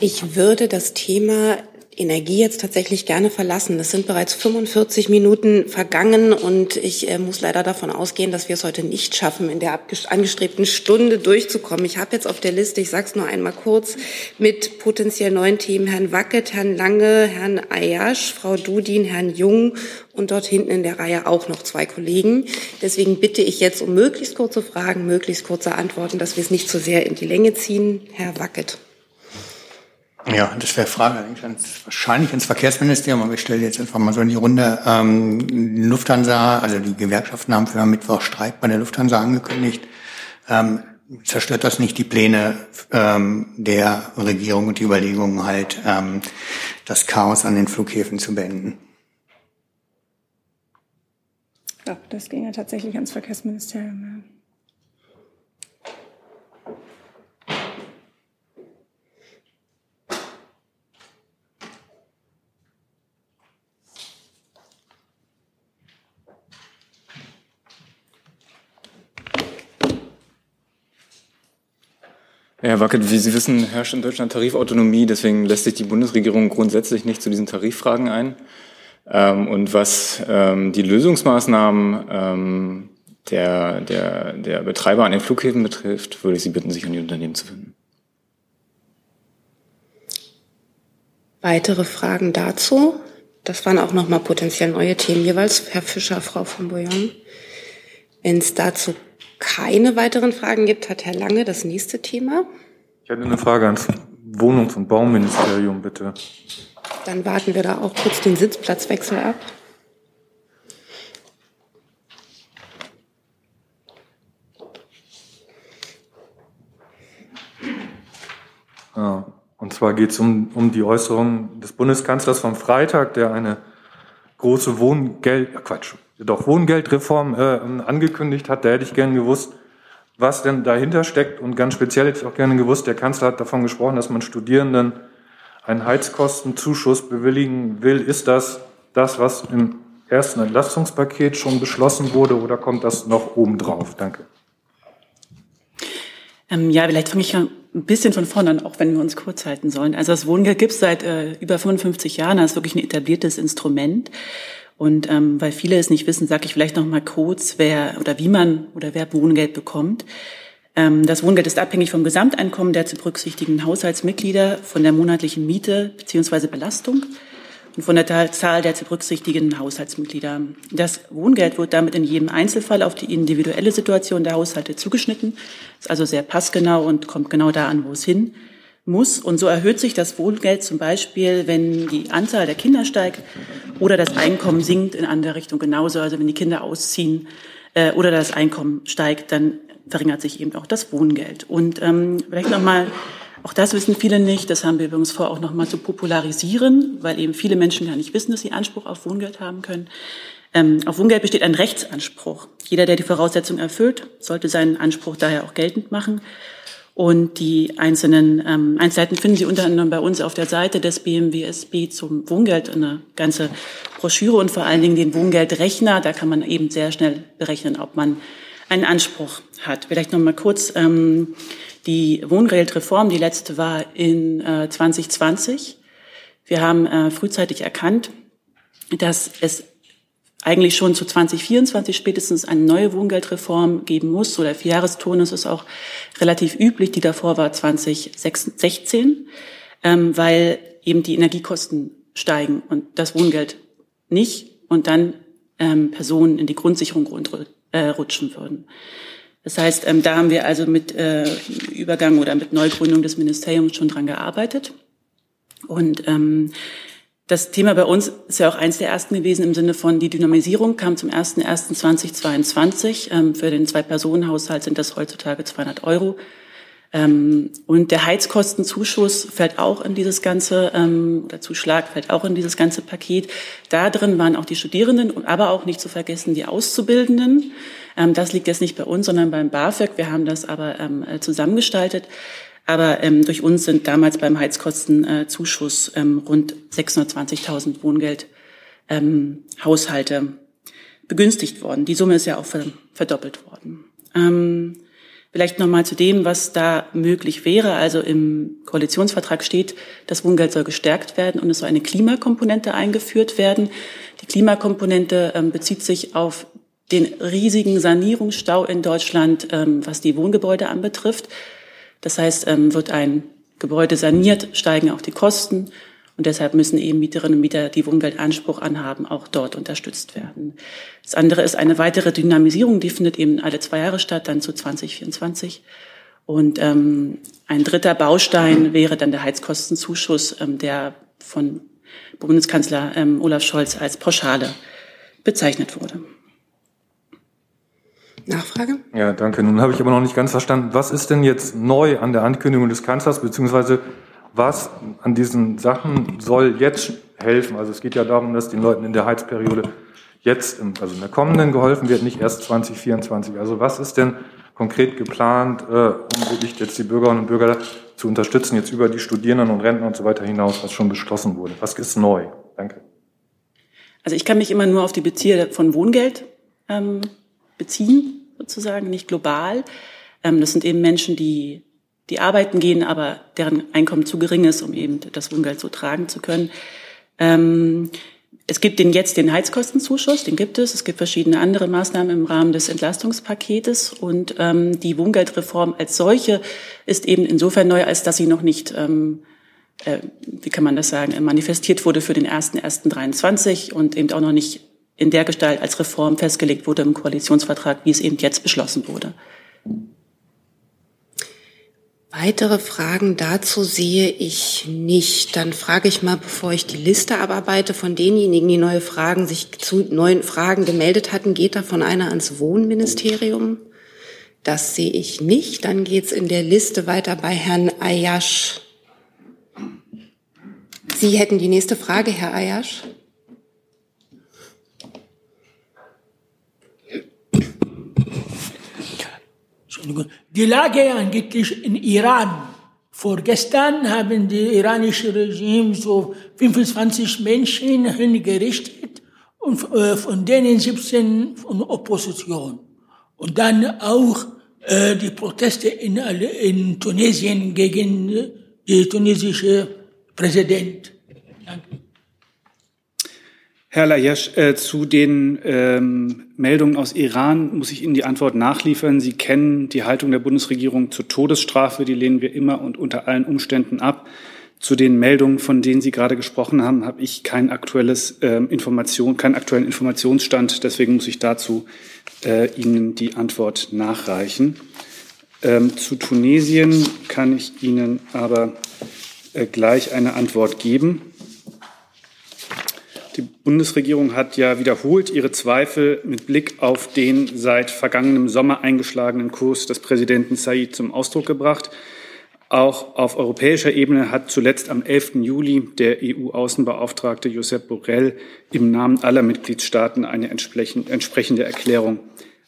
Ich würde das Thema Energie jetzt tatsächlich gerne verlassen. Es sind bereits 45 Minuten vergangen und ich äh, muss leider davon ausgehen, dass wir es heute nicht schaffen, in der angestrebten Stunde durchzukommen. Ich habe jetzt auf der Liste, ich sage es nur einmal kurz, mit potenziell neuen Themen Herrn Wackett, Herrn Lange, Herrn Ayasch, Frau Dudin, Herrn Jung und dort hinten in der Reihe auch noch zwei Kollegen. Deswegen bitte ich jetzt um möglichst kurze Fragen, möglichst kurze Antworten, dass wir es nicht zu so sehr in die Länge ziehen. Herr Wackett. Ja, das wäre Frage eigentlich wahrscheinlich ins Verkehrsministerium, aber ich stelle jetzt einfach mal so in die Runde. Ähm, Lufthansa, also die Gewerkschaften haben für Mittwoch Streik bei der Lufthansa angekündigt. Ähm, zerstört das nicht die Pläne ähm, der Regierung und die Überlegungen halt, ähm, das Chaos an den Flughäfen zu beenden? Ja, das ging ja tatsächlich ans Verkehrsministerium. Ja. Herr Wackert, wie Sie wissen, herrscht in Deutschland Tarifautonomie, deswegen lässt sich die Bundesregierung grundsätzlich nicht zu diesen Tariffragen ein. Ähm, und was ähm, die Lösungsmaßnahmen ähm, der, der, der Betreiber an den Flughäfen betrifft, würde ich Sie bitten, sich an die Unternehmen zu finden. Weitere Fragen dazu? Das waren auch nochmal potenziell neue Themen jeweils. Herr Fischer, Frau von Boyon. Wenn es dazu keine weiteren Fragen gibt, hat Herr Lange das nächste Thema. Ich hätte eine Frage ans Wohnungs- und Bauministerium, bitte. Dann warten wir da auch kurz den Sitzplatzwechsel ab. Ja, und zwar geht es um, um die Äußerung des Bundeskanzlers vom Freitag, der eine große Wohngeld, Quatsch, doch Wohngeldreform äh, angekündigt hat. Da hätte ich gerne gewusst, was denn dahinter steckt. Und ganz speziell hätte ich auch gerne gewusst, der Kanzler hat davon gesprochen, dass man Studierenden einen Heizkostenzuschuss bewilligen will. Ist das das, was im ersten Entlastungspaket schon beschlossen wurde oder kommt das noch obendrauf? Danke. Ähm, ja, vielleicht fange ich ein bisschen von vorne an, auch wenn wir uns kurz halten sollen. Also das Wohngeld gibt es seit äh, über 55 Jahren, das ist wirklich ein etabliertes Instrument. Und ähm, weil viele es nicht wissen, sage ich vielleicht noch mal kurz, wer oder wie man oder wer Wohngeld bekommt. Ähm, das Wohngeld ist abhängig vom Gesamteinkommen der zu berücksichtigenden Haushaltsmitglieder, von der monatlichen Miete beziehungsweise Belastung und von der Zahl der zu berücksichtigenden Haushaltsmitglieder. Das Wohngeld wird damit in jedem Einzelfall auf die individuelle Situation der Haushalte zugeschnitten, ist also sehr passgenau und kommt genau da an, wo es hin muss. Und so erhöht sich das Wohngeld zum Beispiel, wenn die Anzahl der Kinder steigt oder das Einkommen sinkt in andere Richtung genauso. Also wenn die Kinder ausziehen äh, oder das Einkommen steigt, dann verringert sich eben auch das Wohngeld. Und ähm, vielleicht nochmal, auch das wissen viele nicht, das haben wir übrigens vor, auch nochmal zu popularisieren, weil eben viele Menschen gar nicht wissen, dass sie Anspruch auf Wohngeld haben können. Ähm, auf Wohngeld besteht ein Rechtsanspruch. Jeder, der die Voraussetzungen erfüllt, sollte seinen Anspruch daher auch geltend machen. Und die einzelnen ähm, Einzelheiten finden Sie unter anderem bei uns auf der Seite des BMWSB zum Wohngeld eine ganze Broschüre und vor allen Dingen den Wohngeldrechner. Da kann man eben sehr schnell berechnen, ob man einen Anspruch hat. Vielleicht noch mal kurz ähm, die Wohngeldreform. Die letzte war in äh, 2020. Wir haben äh, frühzeitig erkannt, dass es eigentlich schon zu 2024 spätestens eine neue Wohngeldreform geben muss. So der Vierjahresturnus ist auch relativ üblich. Die davor war 2016, ähm, weil eben die Energiekosten steigen und das Wohngeld nicht und dann ähm, Personen in die Grundsicherung äh, rutschen würden. Das heißt, ähm, da haben wir also mit äh, Übergang oder mit Neugründung des Ministeriums schon dran gearbeitet. Und ähm, das Thema bei uns ist ja auch eins der ersten gewesen im Sinne von die Dynamisierung kam zum 01.01.2022. Ähm, für den Zwei-Personen-Haushalt sind das heutzutage 200 Euro. Ähm, und der Heizkostenzuschuss fällt auch in dieses ganze, ähm, der Zuschlag fällt auch in dieses ganze Paket. Da drin waren auch die Studierenden, aber auch nicht zu vergessen die Auszubildenden. Ähm, das liegt jetzt nicht bei uns, sondern beim BAföG. Wir haben das aber ähm, äh, zusammengestaltet. Aber ähm, durch uns sind damals beim Heizkostenzuschuss ähm, rund 620.000 Wohngeldhaushalte ähm, begünstigt worden. Die Summe ist ja auch verdoppelt worden. Ähm, Vielleicht nochmal zu dem, was da möglich wäre. Also im Koalitionsvertrag steht, das Wohngeld soll gestärkt werden und es soll eine Klimakomponente eingeführt werden. Die Klimakomponente ähm, bezieht sich auf den riesigen Sanierungsstau in Deutschland, ähm, was die Wohngebäude anbetrifft. Das heißt, ähm, wird ein Gebäude saniert, steigen auch die Kosten. Und deshalb müssen eben Mieterinnen und Mieter, die Wohngeldanspruch anhaben, auch dort unterstützt werden. Das andere ist eine weitere Dynamisierung, die findet eben alle zwei Jahre statt, dann zu 2024. Und ähm, ein dritter Baustein wäre dann der Heizkostenzuschuss, ähm, der von Bundeskanzler ähm, Olaf Scholz als Pauschale bezeichnet wurde. Nachfrage? Ja, danke. Nun habe ich aber noch nicht ganz verstanden, was ist denn jetzt neu an der Ankündigung des Kanzlers, beziehungsweise was an diesen Sachen soll jetzt helfen? Also es geht ja darum, dass den Leuten in der Heizperiode jetzt, im, also in der kommenden geholfen wird, nicht erst 2024. Also was ist denn konkret geplant, äh, um wirklich jetzt die Bürgerinnen und Bürger zu unterstützen, jetzt über die Studierenden und Rentner und so weiter hinaus, was schon beschlossen wurde? Was ist neu? Danke. Also ich kann mich immer nur auf die Bezieher von Wohngeld ähm, beziehen, sozusagen, nicht global. Ähm, das sind eben Menschen, die die arbeiten gehen, aber deren Einkommen zu gering ist, um eben das Wohngeld so tragen zu können. Ähm, es gibt den jetzt den Heizkostenzuschuss, den gibt es. Es gibt verschiedene andere Maßnahmen im Rahmen des Entlastungspaketes und ähm, die Wohngeldreform als solche ist eben insofern neu, als dass sie noch nicht, äh, wie kann man das sagen, manifestiert wurde für den 1.1.23 und eben auch noch nicht in der Gestalt als Reform festgelegt wurde im Koalitionsvertrag, wie es eben jetzt beschlossen wurde. Weitere Fragen dazu sehe ich nicht. Dann frage ich mal, bevor ich die Liste abarbeite, von denjenigen, die neue Fragen, sich zu neuen Fragen gemeldet hatten, geht davon einer ans Wohnministerium? Das sehe ich nicht. Dann geht es in der Liste weiter bei Herrn Ayash. Sie hätten die nächste Frage, Herr Ayash. Die Lage eigentlich in Iran. Vorgestern haben die iranische Regime so 25 Menschen hingerichtet und äh, von denen 17 von Opposition. Und dann auch äh, die Proteste in, in Tunesien gegen die tunesische Präsident. Danke. Herr Lajesch, äh, zu den ähm, Meldungen aus Iran muss ich Ihnen die Antwort nachliefern. Sie kennen die Haltung der Bundesregierung zur Todesstrafe, die lehnen wir immer und unter allen Umständen ab. Zu den Meldungen, von denen Sie gerade gesprochen haben, habe ich kein aktuelles ähm, Information, keinen aktuellen Informationsstand. Deswegen muss ich dazu äh, Ihnen die Antwort nachreichen. Ähm, zu Tunesien kann ich Ihnen aber äh, gleich eine Antwort geben. Die Bundesregierung hat ja wiederholt ihre Zweifel mit Blick auf den seit vergangenem Sommer eingeschlagenen Kurs des Präsidenten Said zum Ausdruck gebracht. Auch auf europäischer Ebene hat zuletzt am 11. Juli der EU-Außenbeauftragte Josep Borrell im Namen aller Mitgliedstaaten eine entsprechende Erklärung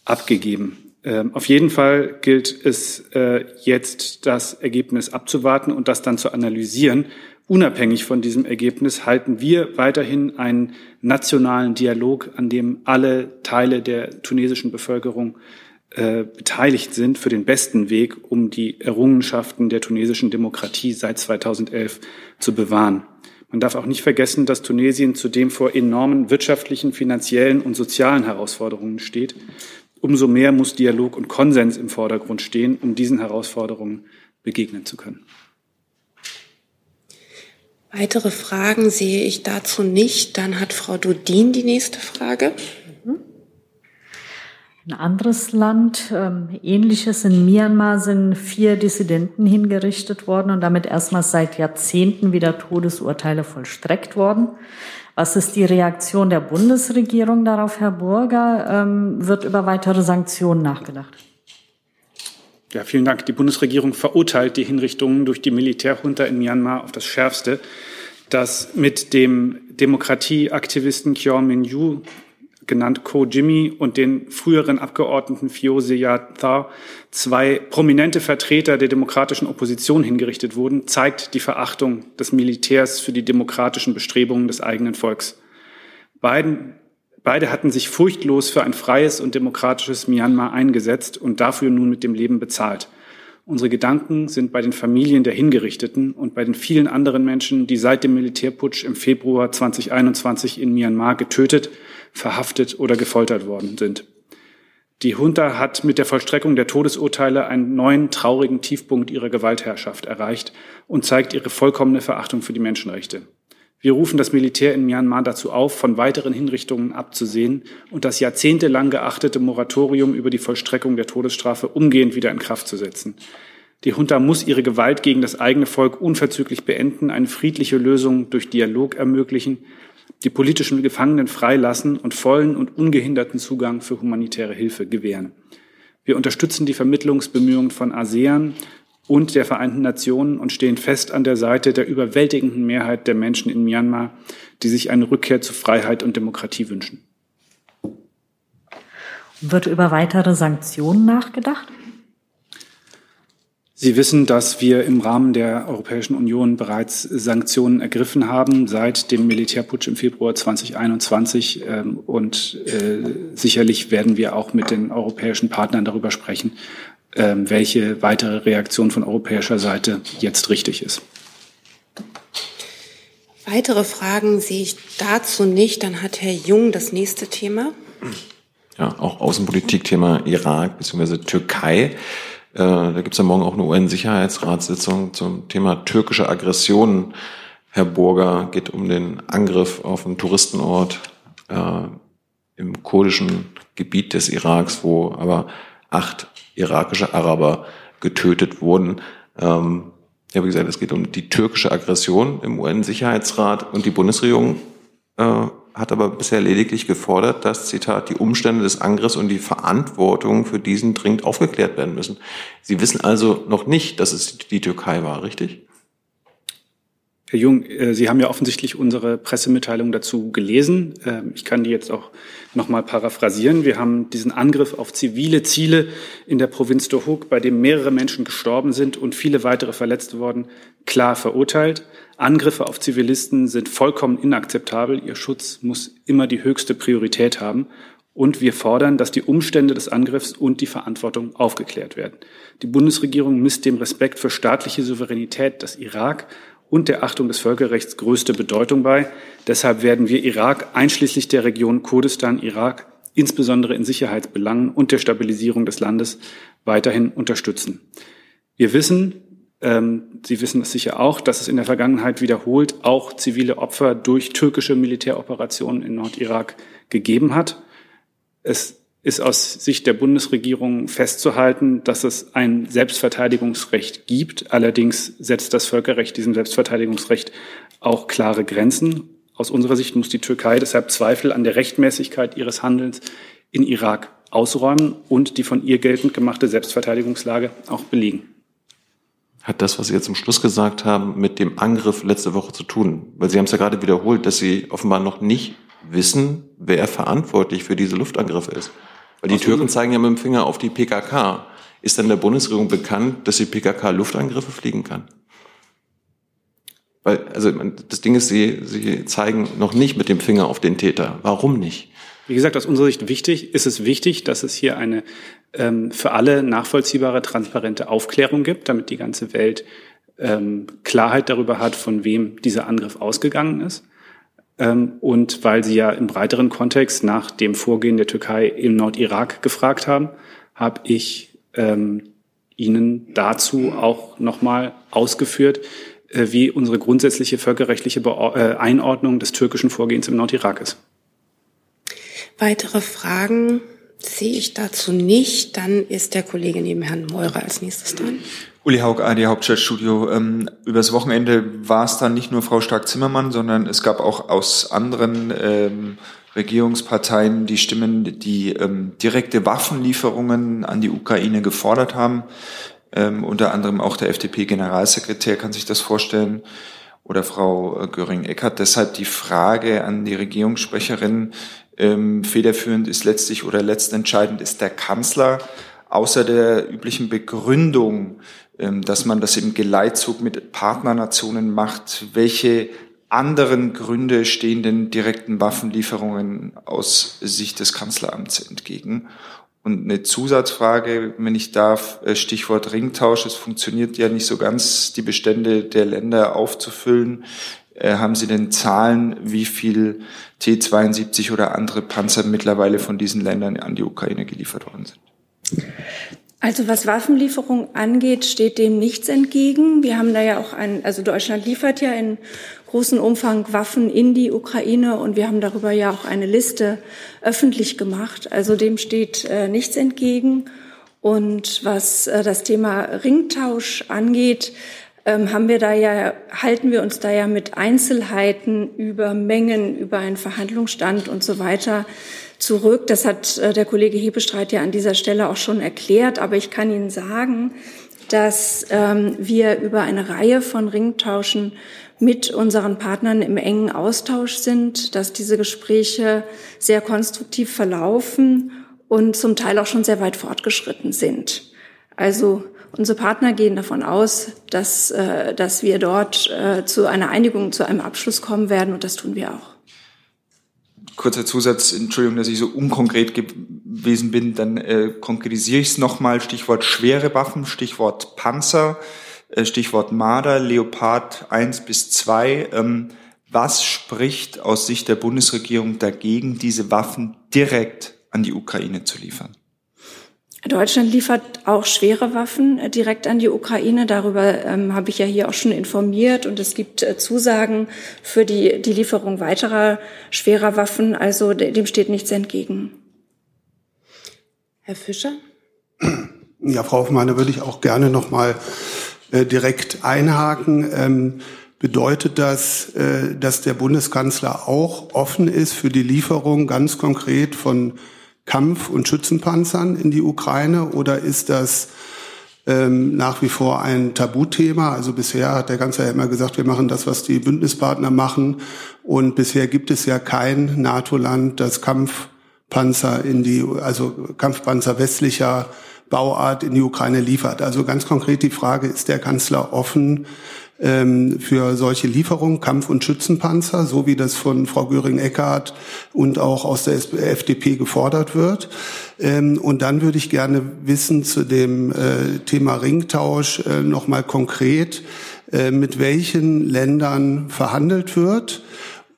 abgegeben. Ähm, auf jeden Fall gilt es äh, jetzt, das Ergebnis abzuwarten und das dann zu analysieren Unabhängig von diesem Ergebnis halten wir weiterhin einen nationalen Dialog, an dem alle Teile der tunesischen Bevölkerung äh, beteiligt sind, für den besten Weg, um die Errungenschaften der tunesischen Demokratie seit 2011 zu bewahren. Man darf auch nicht vergessen, dass Tunesien zudem vor enormen wirtschaftlichen, finanziellen und sozialen Herausforderungen steht. Umso mehr muss Dialog und Konsens im Vordergrund stehen, um diesen Herausforderungen begegnen zu können. Weitere Fragen sehe ich dazu nicht. Dann hat Frau Dudin die nächste Frage. Ein anderes Land, ähm, ähnliches in Myanmar, sind vier Dissidenten hingerichtet worden und damit erstmals seit Jahrzehnten wieder Todesurteile vollstreckt worden. Was ist die Reaktion der Bundesregierung darauf, Herr Burger? Ähm, wird über weitere Sanktionen nachgedacht? Ja, vielen Dank. Die Bundesregierung verurteilt die Hinrichtungen durch die Militärjunta in Myanmar auf das Schärfste. Das mit dem Demokratieaktivisten Kyaw Min-yu genannt Ko Jimmy und den früheren Abgeordneten Phyo Tha, zwei prominente Vertreter der demokratischen Opposition hingerichtet wurden, zeigt die Verachtung des Militärs für die demokratischen Bestrebungen des eigenen Volks. Beiden, beide hatten sich furchtlos für ein freies und demokratisches Myanmar eingesetzt und dafür nun mit dem Leben bezahlt. Unsere Gedanken sind bei den Familien der Hingerichteten und bei den vielen anderen Menschen, die seit dem Militärputsch im Februar 2021 in Myanmar getötet, verhaftet oder gefoltert worden sind. Die Junta hat mit der Vollstreckung der Todesurteile einen neuen traurigen Tiefpunkt ihrer Gewaltherrschaft erreicht und zeigt ihre vollkommene Verachtung für die Menschenrechte. Wir rufen das Militär in Myanmar dazu auf, von weiteren Hinrichtungen abzusehen und das jahrzehntelang geachtete Moratorium über die Vollstreckung der Todesstrafe umgehend wieder in Kraft zu setzen. Die Junta muss ihre Gewalt gegen das eigene Volk unverzüglich beenden, eine friedliche Lösung durch Dialog ermöglichen, die politischen Gefangenen freilassen und vollen und ungehinderten Zugang für humanitäre Hilfe gewähren. Wir unterstützen die Vermittlungsbemühungen von ASEAN und der Vereinten Nationen und stehen fest an der Seite der überwältigenden Mehrheit der Menschen in Myanmar, die sich eine Rückkehr zu Freiheit und Demokratie wünschen. Wird über weitere Sanktionen nachgedacht? Sie wissen, dass wir im Rahmen der Europäischen Union bereits Sanktionen ergriffen haben seit dem Militärputsch im Februar 2021. Ähm, und äh, sicherlich werden wir auch mit den europäischen Partnern darüber sprechen, welche weitere Reaktion von europäischer Seite jetzt richtig ist. Weitere Fragen sehe ich dazu nicht. Dann hat Herr Jung das nächste Thema. Ja, auch Außenpolitik-Thema Irak bzw. Türkei. Äh, da gibt es ja morgen auch eine UN-Sicherheitsratssitzung zum Thema türkische Aggressionen. Herr Burger geht um den Angriff auf einen Touristenort äh, im kurdischen Gebiet des Iraks, wo aber acht irakische Araber getötet wurden. Ähm, ja, wie gesagt, es geht um die türkische Aggression im UN-Sicherheitsrat und die Bundesregierung äh, hat aber bisher lediglich gefordert, dass, Zitat, die Umstände des Angriffs und die Verantwortung für diesen dringend aufgeklärt werden müssen. Sie wissen also noch nicht, dass es die Türkei war, richtig? Herr Jung, äh, Sie haben ja offensichtlich unsere Pressemitteilung dazu gelesen. Ähm, ich kann die jetzt auch noch mal paraphrasieren. Wir haben diesen Angriff auf zivile Ziele in der Provinz Dohuk, bei dem mehrere Menschen gestorben sind und viele weitere verletzt wurden, klar verurteilt. Angriffe auf Zivilisten sind vollkommen inakzeptabel. Ihr Schutz muss immer die höchste Priorität haben. Und wir fordern, dass die Umstände des Angriffs und die Verantwortung aufgeklärt werden. Die Bundesregierung misst dem Respekt für staatliche Souveränität des Irak und der Achtung des Völkerrechts größte Bedeutung bei. Deshalb werden wir Irak einschließlich der Region Kurdistan, Irak, insbesondere in Sicherheitsbelangen und der Stabilisierung des Landes weiterhin unterstützen. Wir wissen, ähm, Sie wissen es sicher auch, dass es in der Vergangenheit wiederholt auch zivile Opfer durch türkische Militäroperationen in Nordirak gegeben hat. Es ist aus Sicht der Bundesregierung festzuhalten, dass es ein Selbstverteidigungsrecht gibt. Allerdings setzt das Völkerrecht diesem Selbstverteidigungsrecht auch klare Grenzen. Aus unserer Sicht muss die Türkei deshalb Zweifel an der Rechtmäßigkeit ihres Handelns in Irak ausräumen und die von ihr geltend gemachte Selbstverteidigungslage auch belegen hat das, was Sie jetzt zum Schluss gesagt haben, mit dem Angriff letzte Woche zu tun? Weil Sie haben es ja gerade wiederholt, dass Sie offenbar noch nicht wissen, wer verantwortlich für diese Luftangriffe ist. Weil die Türken zeigen ja mit dem Finger auf die PKK. Ist denn der Bundesregierung bekannt, dass die PKK Luftangriffe fliegen kann? Weil, also das Ding ist, Sie, Sie zeigen noch nicht mit dem Finger auf den Täter. Warum nicht? Wie gesagt, aus unserer Sicht wichtig, ist es wichtig, dass es hier eine ähm, für alle nachvollziehbare, transparente Aufklärung gibt, damit die ganze Welt ähm, Klarheit darüber hat, von wem dieser Angriff ausgegangen ist. Ähm, und weil Sie ja im breiteren Kontext nach dem Vorgehen der Türkei im Nordirak gefragt haben, habe ich ähm, Ihnen dazu auch nochmal ausgeführt, äh, wie unsere grundsätzliche völkerrechtliche Be äh, Einordnung des türkischen Vorgehens im Nordirak ist. Weitere Fragen sehe ich dazu nicht. Dann ist der Kollege neben Herrn Meurer als nächstes dran. Uli Haug, AD Hauptstadtstudio. Ähm, übers Wochenende war es dann nicht nur Frau Stark-Zimmermann, sondern es gab auch aus anderen ähm, Regierungsparteien die Stimmen, die ähm, direkte Waffenlieferungen an die Ukraine gefordert haben. Ähm, unter anderem auch der FDP-Generalsekretär kann sich das vorstellen oder Frau äh, Göring-Eckardt. Deshalb die Frage an die Regierungssprecherin, ähm, federführend ist letztlich oder letztentscheidend ist der Kanzler, außer der üblichen Begründung, dass man das im Geleitzug mit Partnernationen macht, welche anderen Gründe stehen den direkten Waffenlieferungen aus Sicht des Kanzleramts entgegen? Und eine Zusatzfrage, wenn ich darf, äh, Stichwort Ringtausch. Es funktioniert ja nicht so ganz, die Bestände der Länder aufzufüllen. Äh, haben Sie denn Zahlen, wie viel T-72 oder andere Panzer mittlerweile von diesen Ländern an die Ukraine geliefert worden sind? Also was Waffenlieferung angeht, steht dem nichts entgegen. Wir haben da ja auch ein, also Deutschland liefert ja in großen Umfang Waffen in die Ukraine und wir haben darüber ja auch eine Liste öffentlich gemacht. Also dem steht äh, nichts entgegen. Und was äh, das Thema Ringtausch angeht, ähm, haben wir da ja, halten wir uns da ja mit Einzelheiten über Mengen, über einen Verhandlungsstand und so weiter zurück. Das hat äh, der Kollege Hebestreit ja an dieser Stelle auch schon erklärt. Aber ich kann Ihnen sagen, dass ähm, wir über eine Reihe von Ringtauschen mit unseren Partnern im engen Austausch sind, dass diese Gespräche sehr konstruktiv verlaufen und zum Teil auch schon sehr weit fortgeschritten sind. Also unsere Partner gehen davon aus, dass, äh, dass wir dort äh, zu einer Einigung, zu einem Abschluss kommen werden und das tun wir auch. Kurzer Zusatz, Entschuldigung, dass ich so unkonkret gewesen bin, dann äh, konkretisiere ich es nochmal. Stichwort schwere Waffen, Stichwort Panzer. Äh, Stichwort Marder, Leopard 1 bis 2. Ähm, was spricht aus Sicht der Bundesregierung dagegen, diese Waffen direkt an die Ukraine zu liefern? Deutschland liefert auch schwere Waffen äh, direkt an die Ukraine. Darüber ähm, habe ich ja hier auch schon informiert. Und es gibt äh, Zusagen für die, die Lieferung weiterer schwerer Waffen. Also dem steht nichts entgegen. Herr Fischer? [CLEARS THROAT] Ja, Frau Hoffmann, da würde ich auch gerne noch mal äh, direkt einhaken. Ähm, bedeutet das, äh, dass der Bundeskanzler auch offen ist für die Lieferung ganz konkret von Kampf- und Schützenpanzern in die Ukraine oder ist das ähm, nach wie vor ein Tabuthema? Also bisher hat der Kanzler ja immer gesagt, wir machen das, was die Bündnispartner machen. Und bisher gibt es ja kein NATO-Land, das Kampfpanzer in die, also Kampfpanzer westlicher Bauart in die Ukraine liefert. Also ganz konkret die Frage, ist der Kanzler offen ähm, für solche Lieferungen, Kampf- und Schützenpanzer, so wie das von Frau Göring-Eckardt und auch aus der FDP gefordert wird? Ähm, und dann würde ich gerne wissen zu dem äh, Thema Ringtausch äh, nochmal konkret, äh, mit welchen Ländern verhandelt wird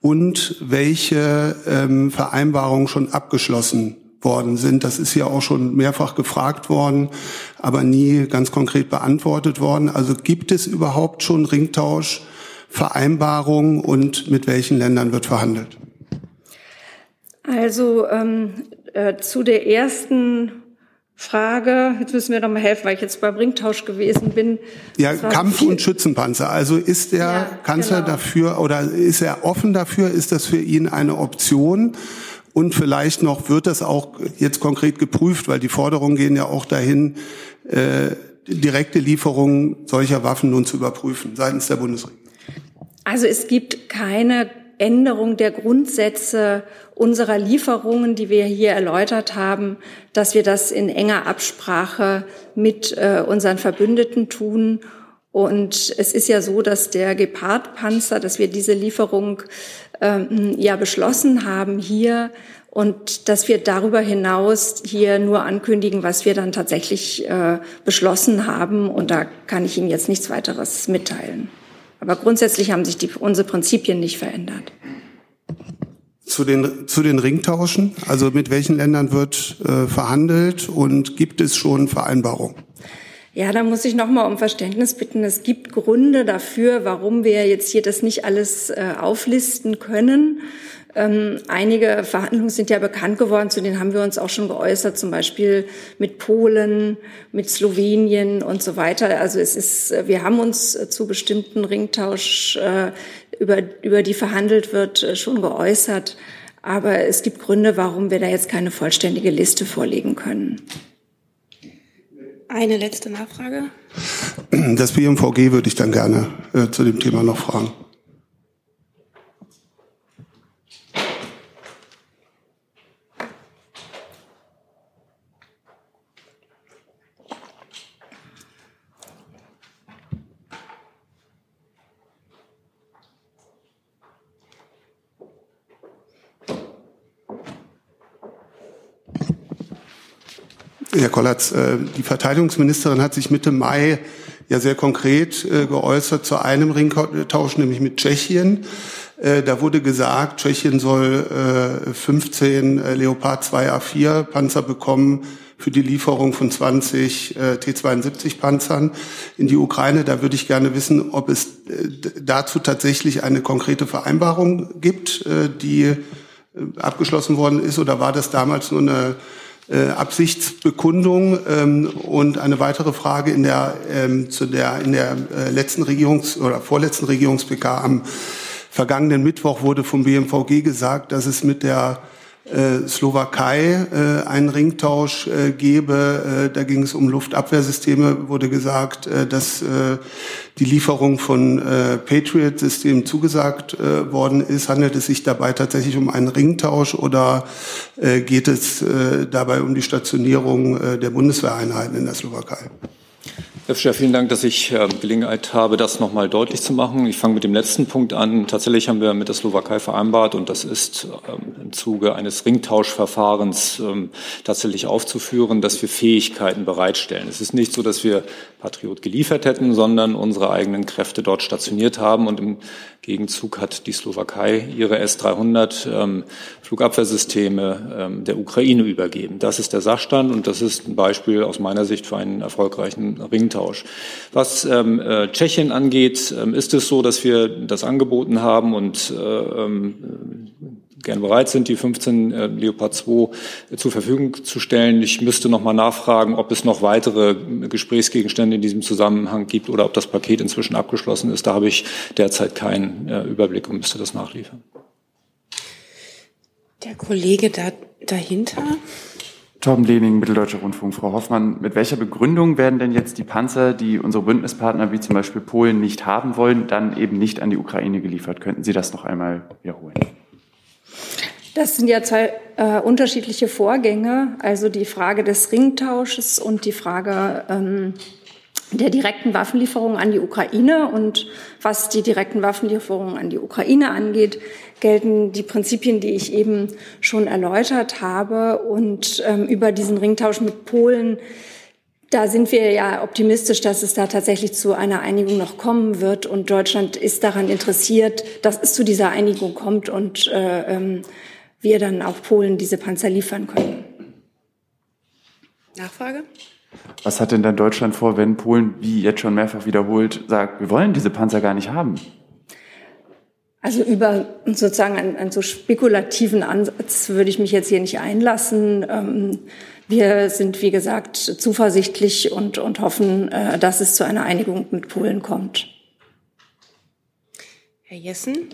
und welche ähm, Vereinbarungen schon abgeschlossen worden sind. Das ist ja auch schon mehrfach gefragt worden, aber nie ganz konkret beantwortet worden. Also gibt es überhaupt schon Ringtauschvereinbarungen und mit welchen Ländern wird verhandelt? Also ähm, äh, zu der ersten Frage, jetzt müssen wir noch mal helfen, weil ich jetzt beim Ringtausch gewesen bin. Ja, Kampf- und Schützenpanzer. Also ist der ja, Kanzler genau. dafür oder ist er offen dafür? Ist das für ihn eine Option? Und vielleicht noch wird das auch jetzt konkret geprüft, weil die Forderungen gehen ja auch dahin, äh, direkte Lieferungen solcher Waffen nun zu überprüfen seitens der Bundesregierung. Also es gibt keine Änderung der Grundsätze unserer Lieferungen, die wir hier erläutert haben, dass wir das in enger Absprache mit äh, unseren Verbündeten tun. Und es ist ja so, dass der Gepard-Panzer, dass wir diese Lieferung ähm, ja beschlossen haben hier und dass wir darüber hinaus hier nur ankündigen, was wir dann tatsächlich äh, beschlossen haben. Und da kann ich Ihnen jetzt nichts weiteres mitteilen. Aber grundsätzlich haben sich die, unsere Prinzipien nicht verändert. Zu den, zu den Ringtauschen, also mit welchen Ländern wird äh, verhandelt und gibt es schon Vereinbarungen? Ja, da muss ich noch mal um Verständnis bitten. Es gibt Gründe dafür, warum wir jetzt hier das nicht alles äh, auflisten können. Ähm, einige Verhandlungen sind ja bekannt geworden, zu denen haben wir uns auch schon geäußert, zum Beispiel mit Polen, mit Slowenien und so weiter. Also es ist, wir haben uns zu bestimmten Ringtausch, äh, über, über die verhandelt wird, äh, schon geäußert. Aber es gibt Gründe, warum wir da jetzt keine vollständige Liste vorlegen können. Eine letzte Nachfrage. Das BMVG würde ich dann gerne äh, zu dem Thema noch fragen. Herr Kollatz, äh, die Verteidigungsministerin hat sich Mitte Mai ja sehr konkret äh, geäußert zu einem Ringtausch, nämlich mit Tschechien. Äh, da wurde gesagt, Tschechien soll 15 Leopard 2 A4 Panzer bekommen für die Lieferung von 20 T-72 Panzern in die Ukraine. Da würde ich gerne wissen, ob es dazu tatsächlich eine konkrete Vereinbarung gibt, die abgeschlossen worden ist, oder war das damals nur eine äh, Absichtsbekundung. Ähm, und eine weitere Frage in der, ähm, zu der, in der äh, letzten Regierungs- oder vorletzten Regierungs-PK am vergangenen Mittwoch wurde vom BMVG gesagt, dass es mit der äh, Slowakei äh, einen Ringtausch äh, gebe. Äh, da ging es um Luftabwehrsysteme, wurde gesagt, dass die Lieferung von Patriot-Systemen zugesagt worden ist. Handelt es sich dabei tatsächlich um einen Ringtausch oder geht es dabei um die Stationierung der Bundeswehreinheiten in der Slowakei? Herr Fischer, vielen Dank, dass ich äh, Gelegenheit habe, das nochmal deutlich zu machen. Ich fange mit dem letzten Punkt an. Tatsächlich haben wir mit der Slowakei vereinbart, und das ist ähm, im Zuge eines Ringtauschverfahrens ähm, tatsächlich aufzuführen, dass wir Fähigkeiten bereitstellen. Es ist nicht so, dass wir Patriot geliefert hätten, sondern unsere eigenen Kräfte dort stationiert haben. Und im Gegenzug hat die Slowakei ihre S-300 ähm, Flugabwehrsysteme ähm, der Ukraine übergeben. Das ist der Sachstand und das ist ein Beispiel aus meiner Sicht für einen erfolgreichen Ringtausch. Was ähm, äh, Tschechien angeht, ist es so, dass wir das angeboten haben und äh, ähm, gern bereit sind, die 15 äh, Leopard 2 äh, zur Verfügung zu stellen. Ich müsste noch mal nachfragen, ob es noch weitere Gesprächsgegenstände in diesem Zusammenhang gibt oder ob das Paket inzwischen abgeschlossen ist. Da habe ich derzeit keinen äh, Überblick und müsste das nachliefern. Der Kollege da, dahinter. Torben Lehning, Mitteldeutscher Rundfunk. Frau Hoffmann, mit welcher Begründung werden denn jetzt die Panzer, die unsere Bündnispartner wie zum Beispiel Polen nicht haben wollen, dann eben nicht an die Ukraine geliefert? Könnten Sie das noch einmal wiederholen? Das sind ja zwei äh, unterschiedliche Vorgänge, also die Frage des Ringtausches und die Frage ähm, der direkten Waffenlieferungen an die Ukraine. Und was die direkten Waffenlieferungen an die Ukraine angeht, gelten die Prinzipien, die ich eben schon erläutert habe. Und ähm, über diesen Ringtausch mit Polen da sind wir ja optimistisch, dass es da tatsächlich zu einer Einigung noch kommen wird. Und Deutschland ist daran interessiert, dass es zu dieser Einigung kommt und äh, ähm, wir dann auch Polen diese Panzer liefern können. Nachfrage? Was hat denn dann Deutschland vor, wenn Polen, wie jetzt schon mehrfach wiederholt, sagt, wir wollen diese Panzer gar nicht haben? Also über sozusagen einen, einen so spekulativen Ansatz würde ich mich jetzt hier nicht einlassen. Ähm, wir sind, wie gesagt, zuversichtlich und, und hoffen, äh, dass es zu einer Einigung mit Polen kommt. Herr Jessen?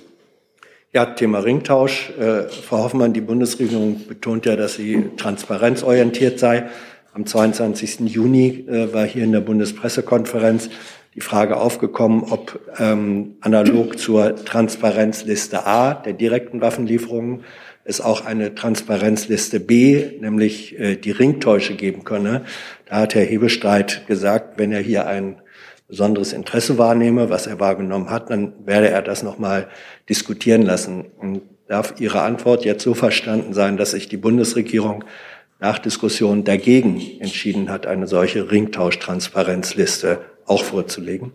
Ja, Thema Ringtausch. Äh, Frau Hoffmann, die Bundesregierung betont ja, dass sie transparenzorientiert sei. Am 22. Juni äh, war hier in der Bundespressekonferenz die Frage aufgekommen, ob ähm, analog zur Transparenzliste A der direkten Waffenlieferungen es auch eine Transparenzliste B, nämlich äh, die Ringtäusche geben könne. Da hat Herr Hebestreit gesagt, wenn er hier ein besonderes Interesse wahrnehme, was er wahrgenommen hat, dann werde er das nochmal diskutieren lassen. Und darf Ihre Antwort jetzt so verstanden sein, dass sich die Bundesregierung nach Diskussion dagegen entschieden hat, eine solche Ringtauschtransparenzliste auch vorzulegen?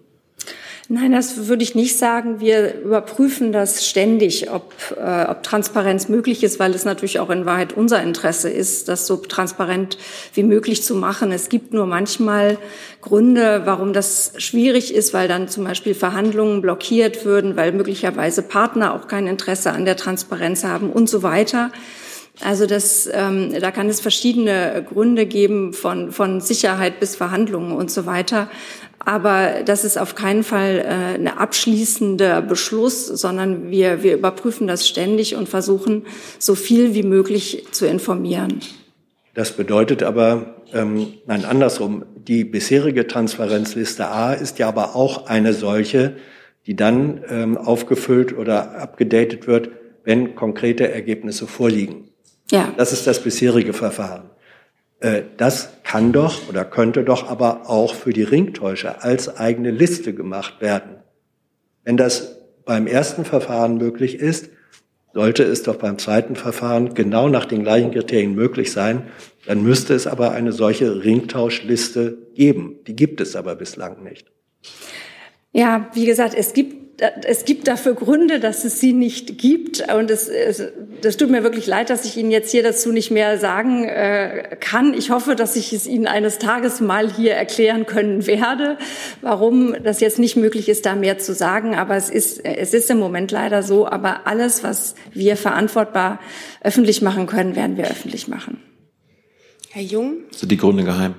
Nein, das würde ich nicht sagen. Wir überprüfen das ständig, ob, äh, ob Transparenz möglich ist, weil es natürlich auch in Wahrheit unser Interesse ist, das so transparent wie möglich zu machen. Es gibt nur manchmal Gründe, warum das schwierig ist, weil dann zum Beispiel Verhandlungen blockiert würden, weil möglicherweise Partner auch kein Interesse an der Transparenz haben und so weiter. Also das, ähm, da kann es verschiedene Gründe geben, von, von Sicherheit bis Verhandlungen und so weiter. Aber das ist auf keinen Fall äh, ein abschließender Beschluss, sondern wir, wir überprüfen das ständig und versuchen, so viel wie möglich zu informieren. Das bedeutet aber, ähm, nein, andersrum, die bisherige Transparenzliste A ist ja aber auch eine solche, die dann ähm, aufgefüllt oder abgedatet wird, wenn konkrete Ergebnisse vorliegen. Ja. Das ist das bisherige Verfahren. Äh, das kann doch oder könnte doch aber auch für die Ringtäuscher als eigene Liste gemacht werden. Wenn das beim ersten Verfahren möglich ist, sollte es doch beim zweiten Verfahren genau nach den gleichen Kriterien möglich sein. Dann müsste es aber eine solche Ringtauschliste geben. Die gibt es aber bislang nicht. Ja, wie gesagt, es gibt es gibt dafür Gründe, dass es sie nicht gibt. Und es, es, das tut mir wirklich leid, dass ich Ihnen jetzt hier dazu nicht mehr sagen äh, kann. Ich hoffe, dass ich es Ihnen eines Tages mal hier erklären können werde, warum das jetzt nicht möglich ist, da mehr zu sagen. Aber es ist, es ist im Moment leider so. Aber alles, was wir verantwortbar öffentlich machen können, werden wir öffentlich machen. Herr Jung? Sind die Gründe geheim?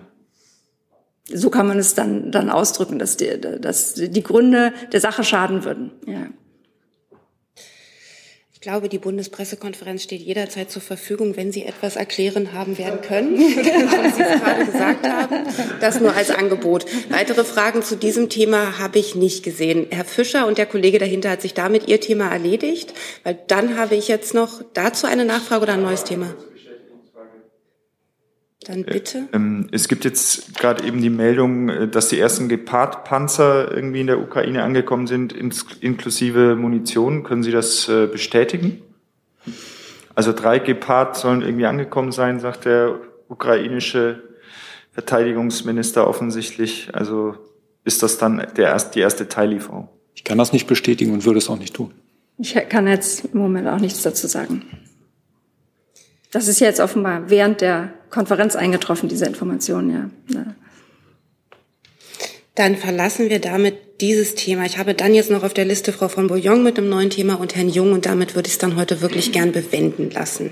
So kann man es dann, dann ausdrücken, dass die, dass die Gründe der Sache schaden würden. Ja. Ich glaube, die Bundespressekonferenz steht jederzeit zur Verfügung, wenn Sie etwas erklären haben werden können, [LAUGHS] [LAUGHS] was Sie gerade gesagt haben. Das nur als Angebot. Weitere Fragen zu diesem Thema habe ich nicht gesehen. Herr Fischer und der Kollege dahinter hat sich damit Ihr Thema erledigt, weil dann habe ich jetzt noch dazu eine Nachfrage oder ein neues Thema. Dann bitte. Ähm, es gibt jetzt gerade eben die Meldung, äh, dass die ersten Gepard-Panzer irgendwie in der Ukraine angekommen sind, inklusive Munition. Können Sie das äh, bestätigen? Also drei Gepard sollen irgendwie angekommen sein, sagt der ukrainische Verteidigungsminister offensichtlich. Also ist das dann der erste, die erste Teillieferung? Ich kann das nicht bestätigen und würde es auch nicht tun. Ich kann jetzt im Moment auch nichts dazu sagen. Das ist jetzt offenbar während der Konferenz eingetroffen, diese Information, ja. ja. Dann verlassen wir damit dieses Thema. Ich habe dann jetzt noch auf der Liste Frau von Bouillon mit einem neuen Thema und Herrn Jung und damit würde ich es dann heute wirklich gern bewenden lassen.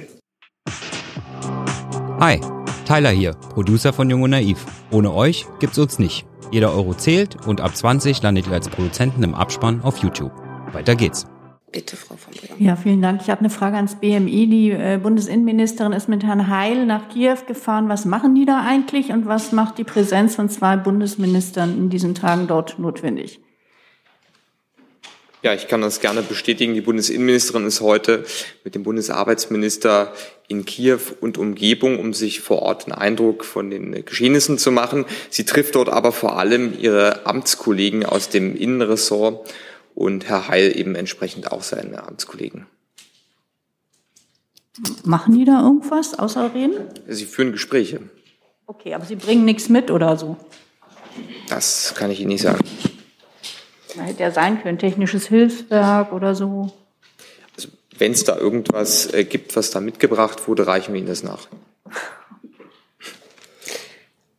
Hi, Tyler hier, Producer von Jung und Naiv. Ohne euch gibt's uns nicht. Jeder Euro zählt und ab 20 landet ihr als Produzenten im Abspann auf YouTube. Weiter geht's. Bitte, Frau von Bremer. Ja, vielen Dank. Ich habe eine Frage ans BMI. Die äh, Bundesinnenministerin ist mit Herrn Heil nach Kiew gefahren. Was machen die da eigentlich und was macht die Präsenz von zwei Bundesministern in diesen Tagen dort notwendig? Ja, ich kann das gerne bestätigen. Die Bundesinnenministerin ist heute mit dem Bundesarbeitsminister in Kiew und Umgebung, um sich vor Ort einen Eindruck von den Geschehnissen zu machen. Sie trifft dort aber vor allem ihre Amtskollegen aus dem Innenressort und Herr Heil eben entsprechend auch seine Amtskollegen. Machen die da irgendwas außer reden? Sie führen Gespräche. Okay, aber Sie bringen nichts mit oder so? Das kann ich Ihnen nicht sagen. Da hätte ja sein können, technisches Hilfswerk oder so. Also, Wenn es da irgendwas äh, gibt, was da mitgebracht wurde, reichen wir Ihnen das nach.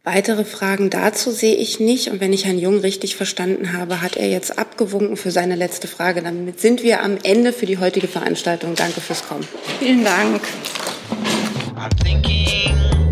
Weitere Fragen dazu sehe ich nicht. Und wenn ich Herrn Jung richtig verstanden habe, hat er jetzt abgewunken für seine letzte Frage. Damit sind wir am Ende für die heutige Veranstaltung. Danke fürs Kommen. Vielen Dank. I'm thinking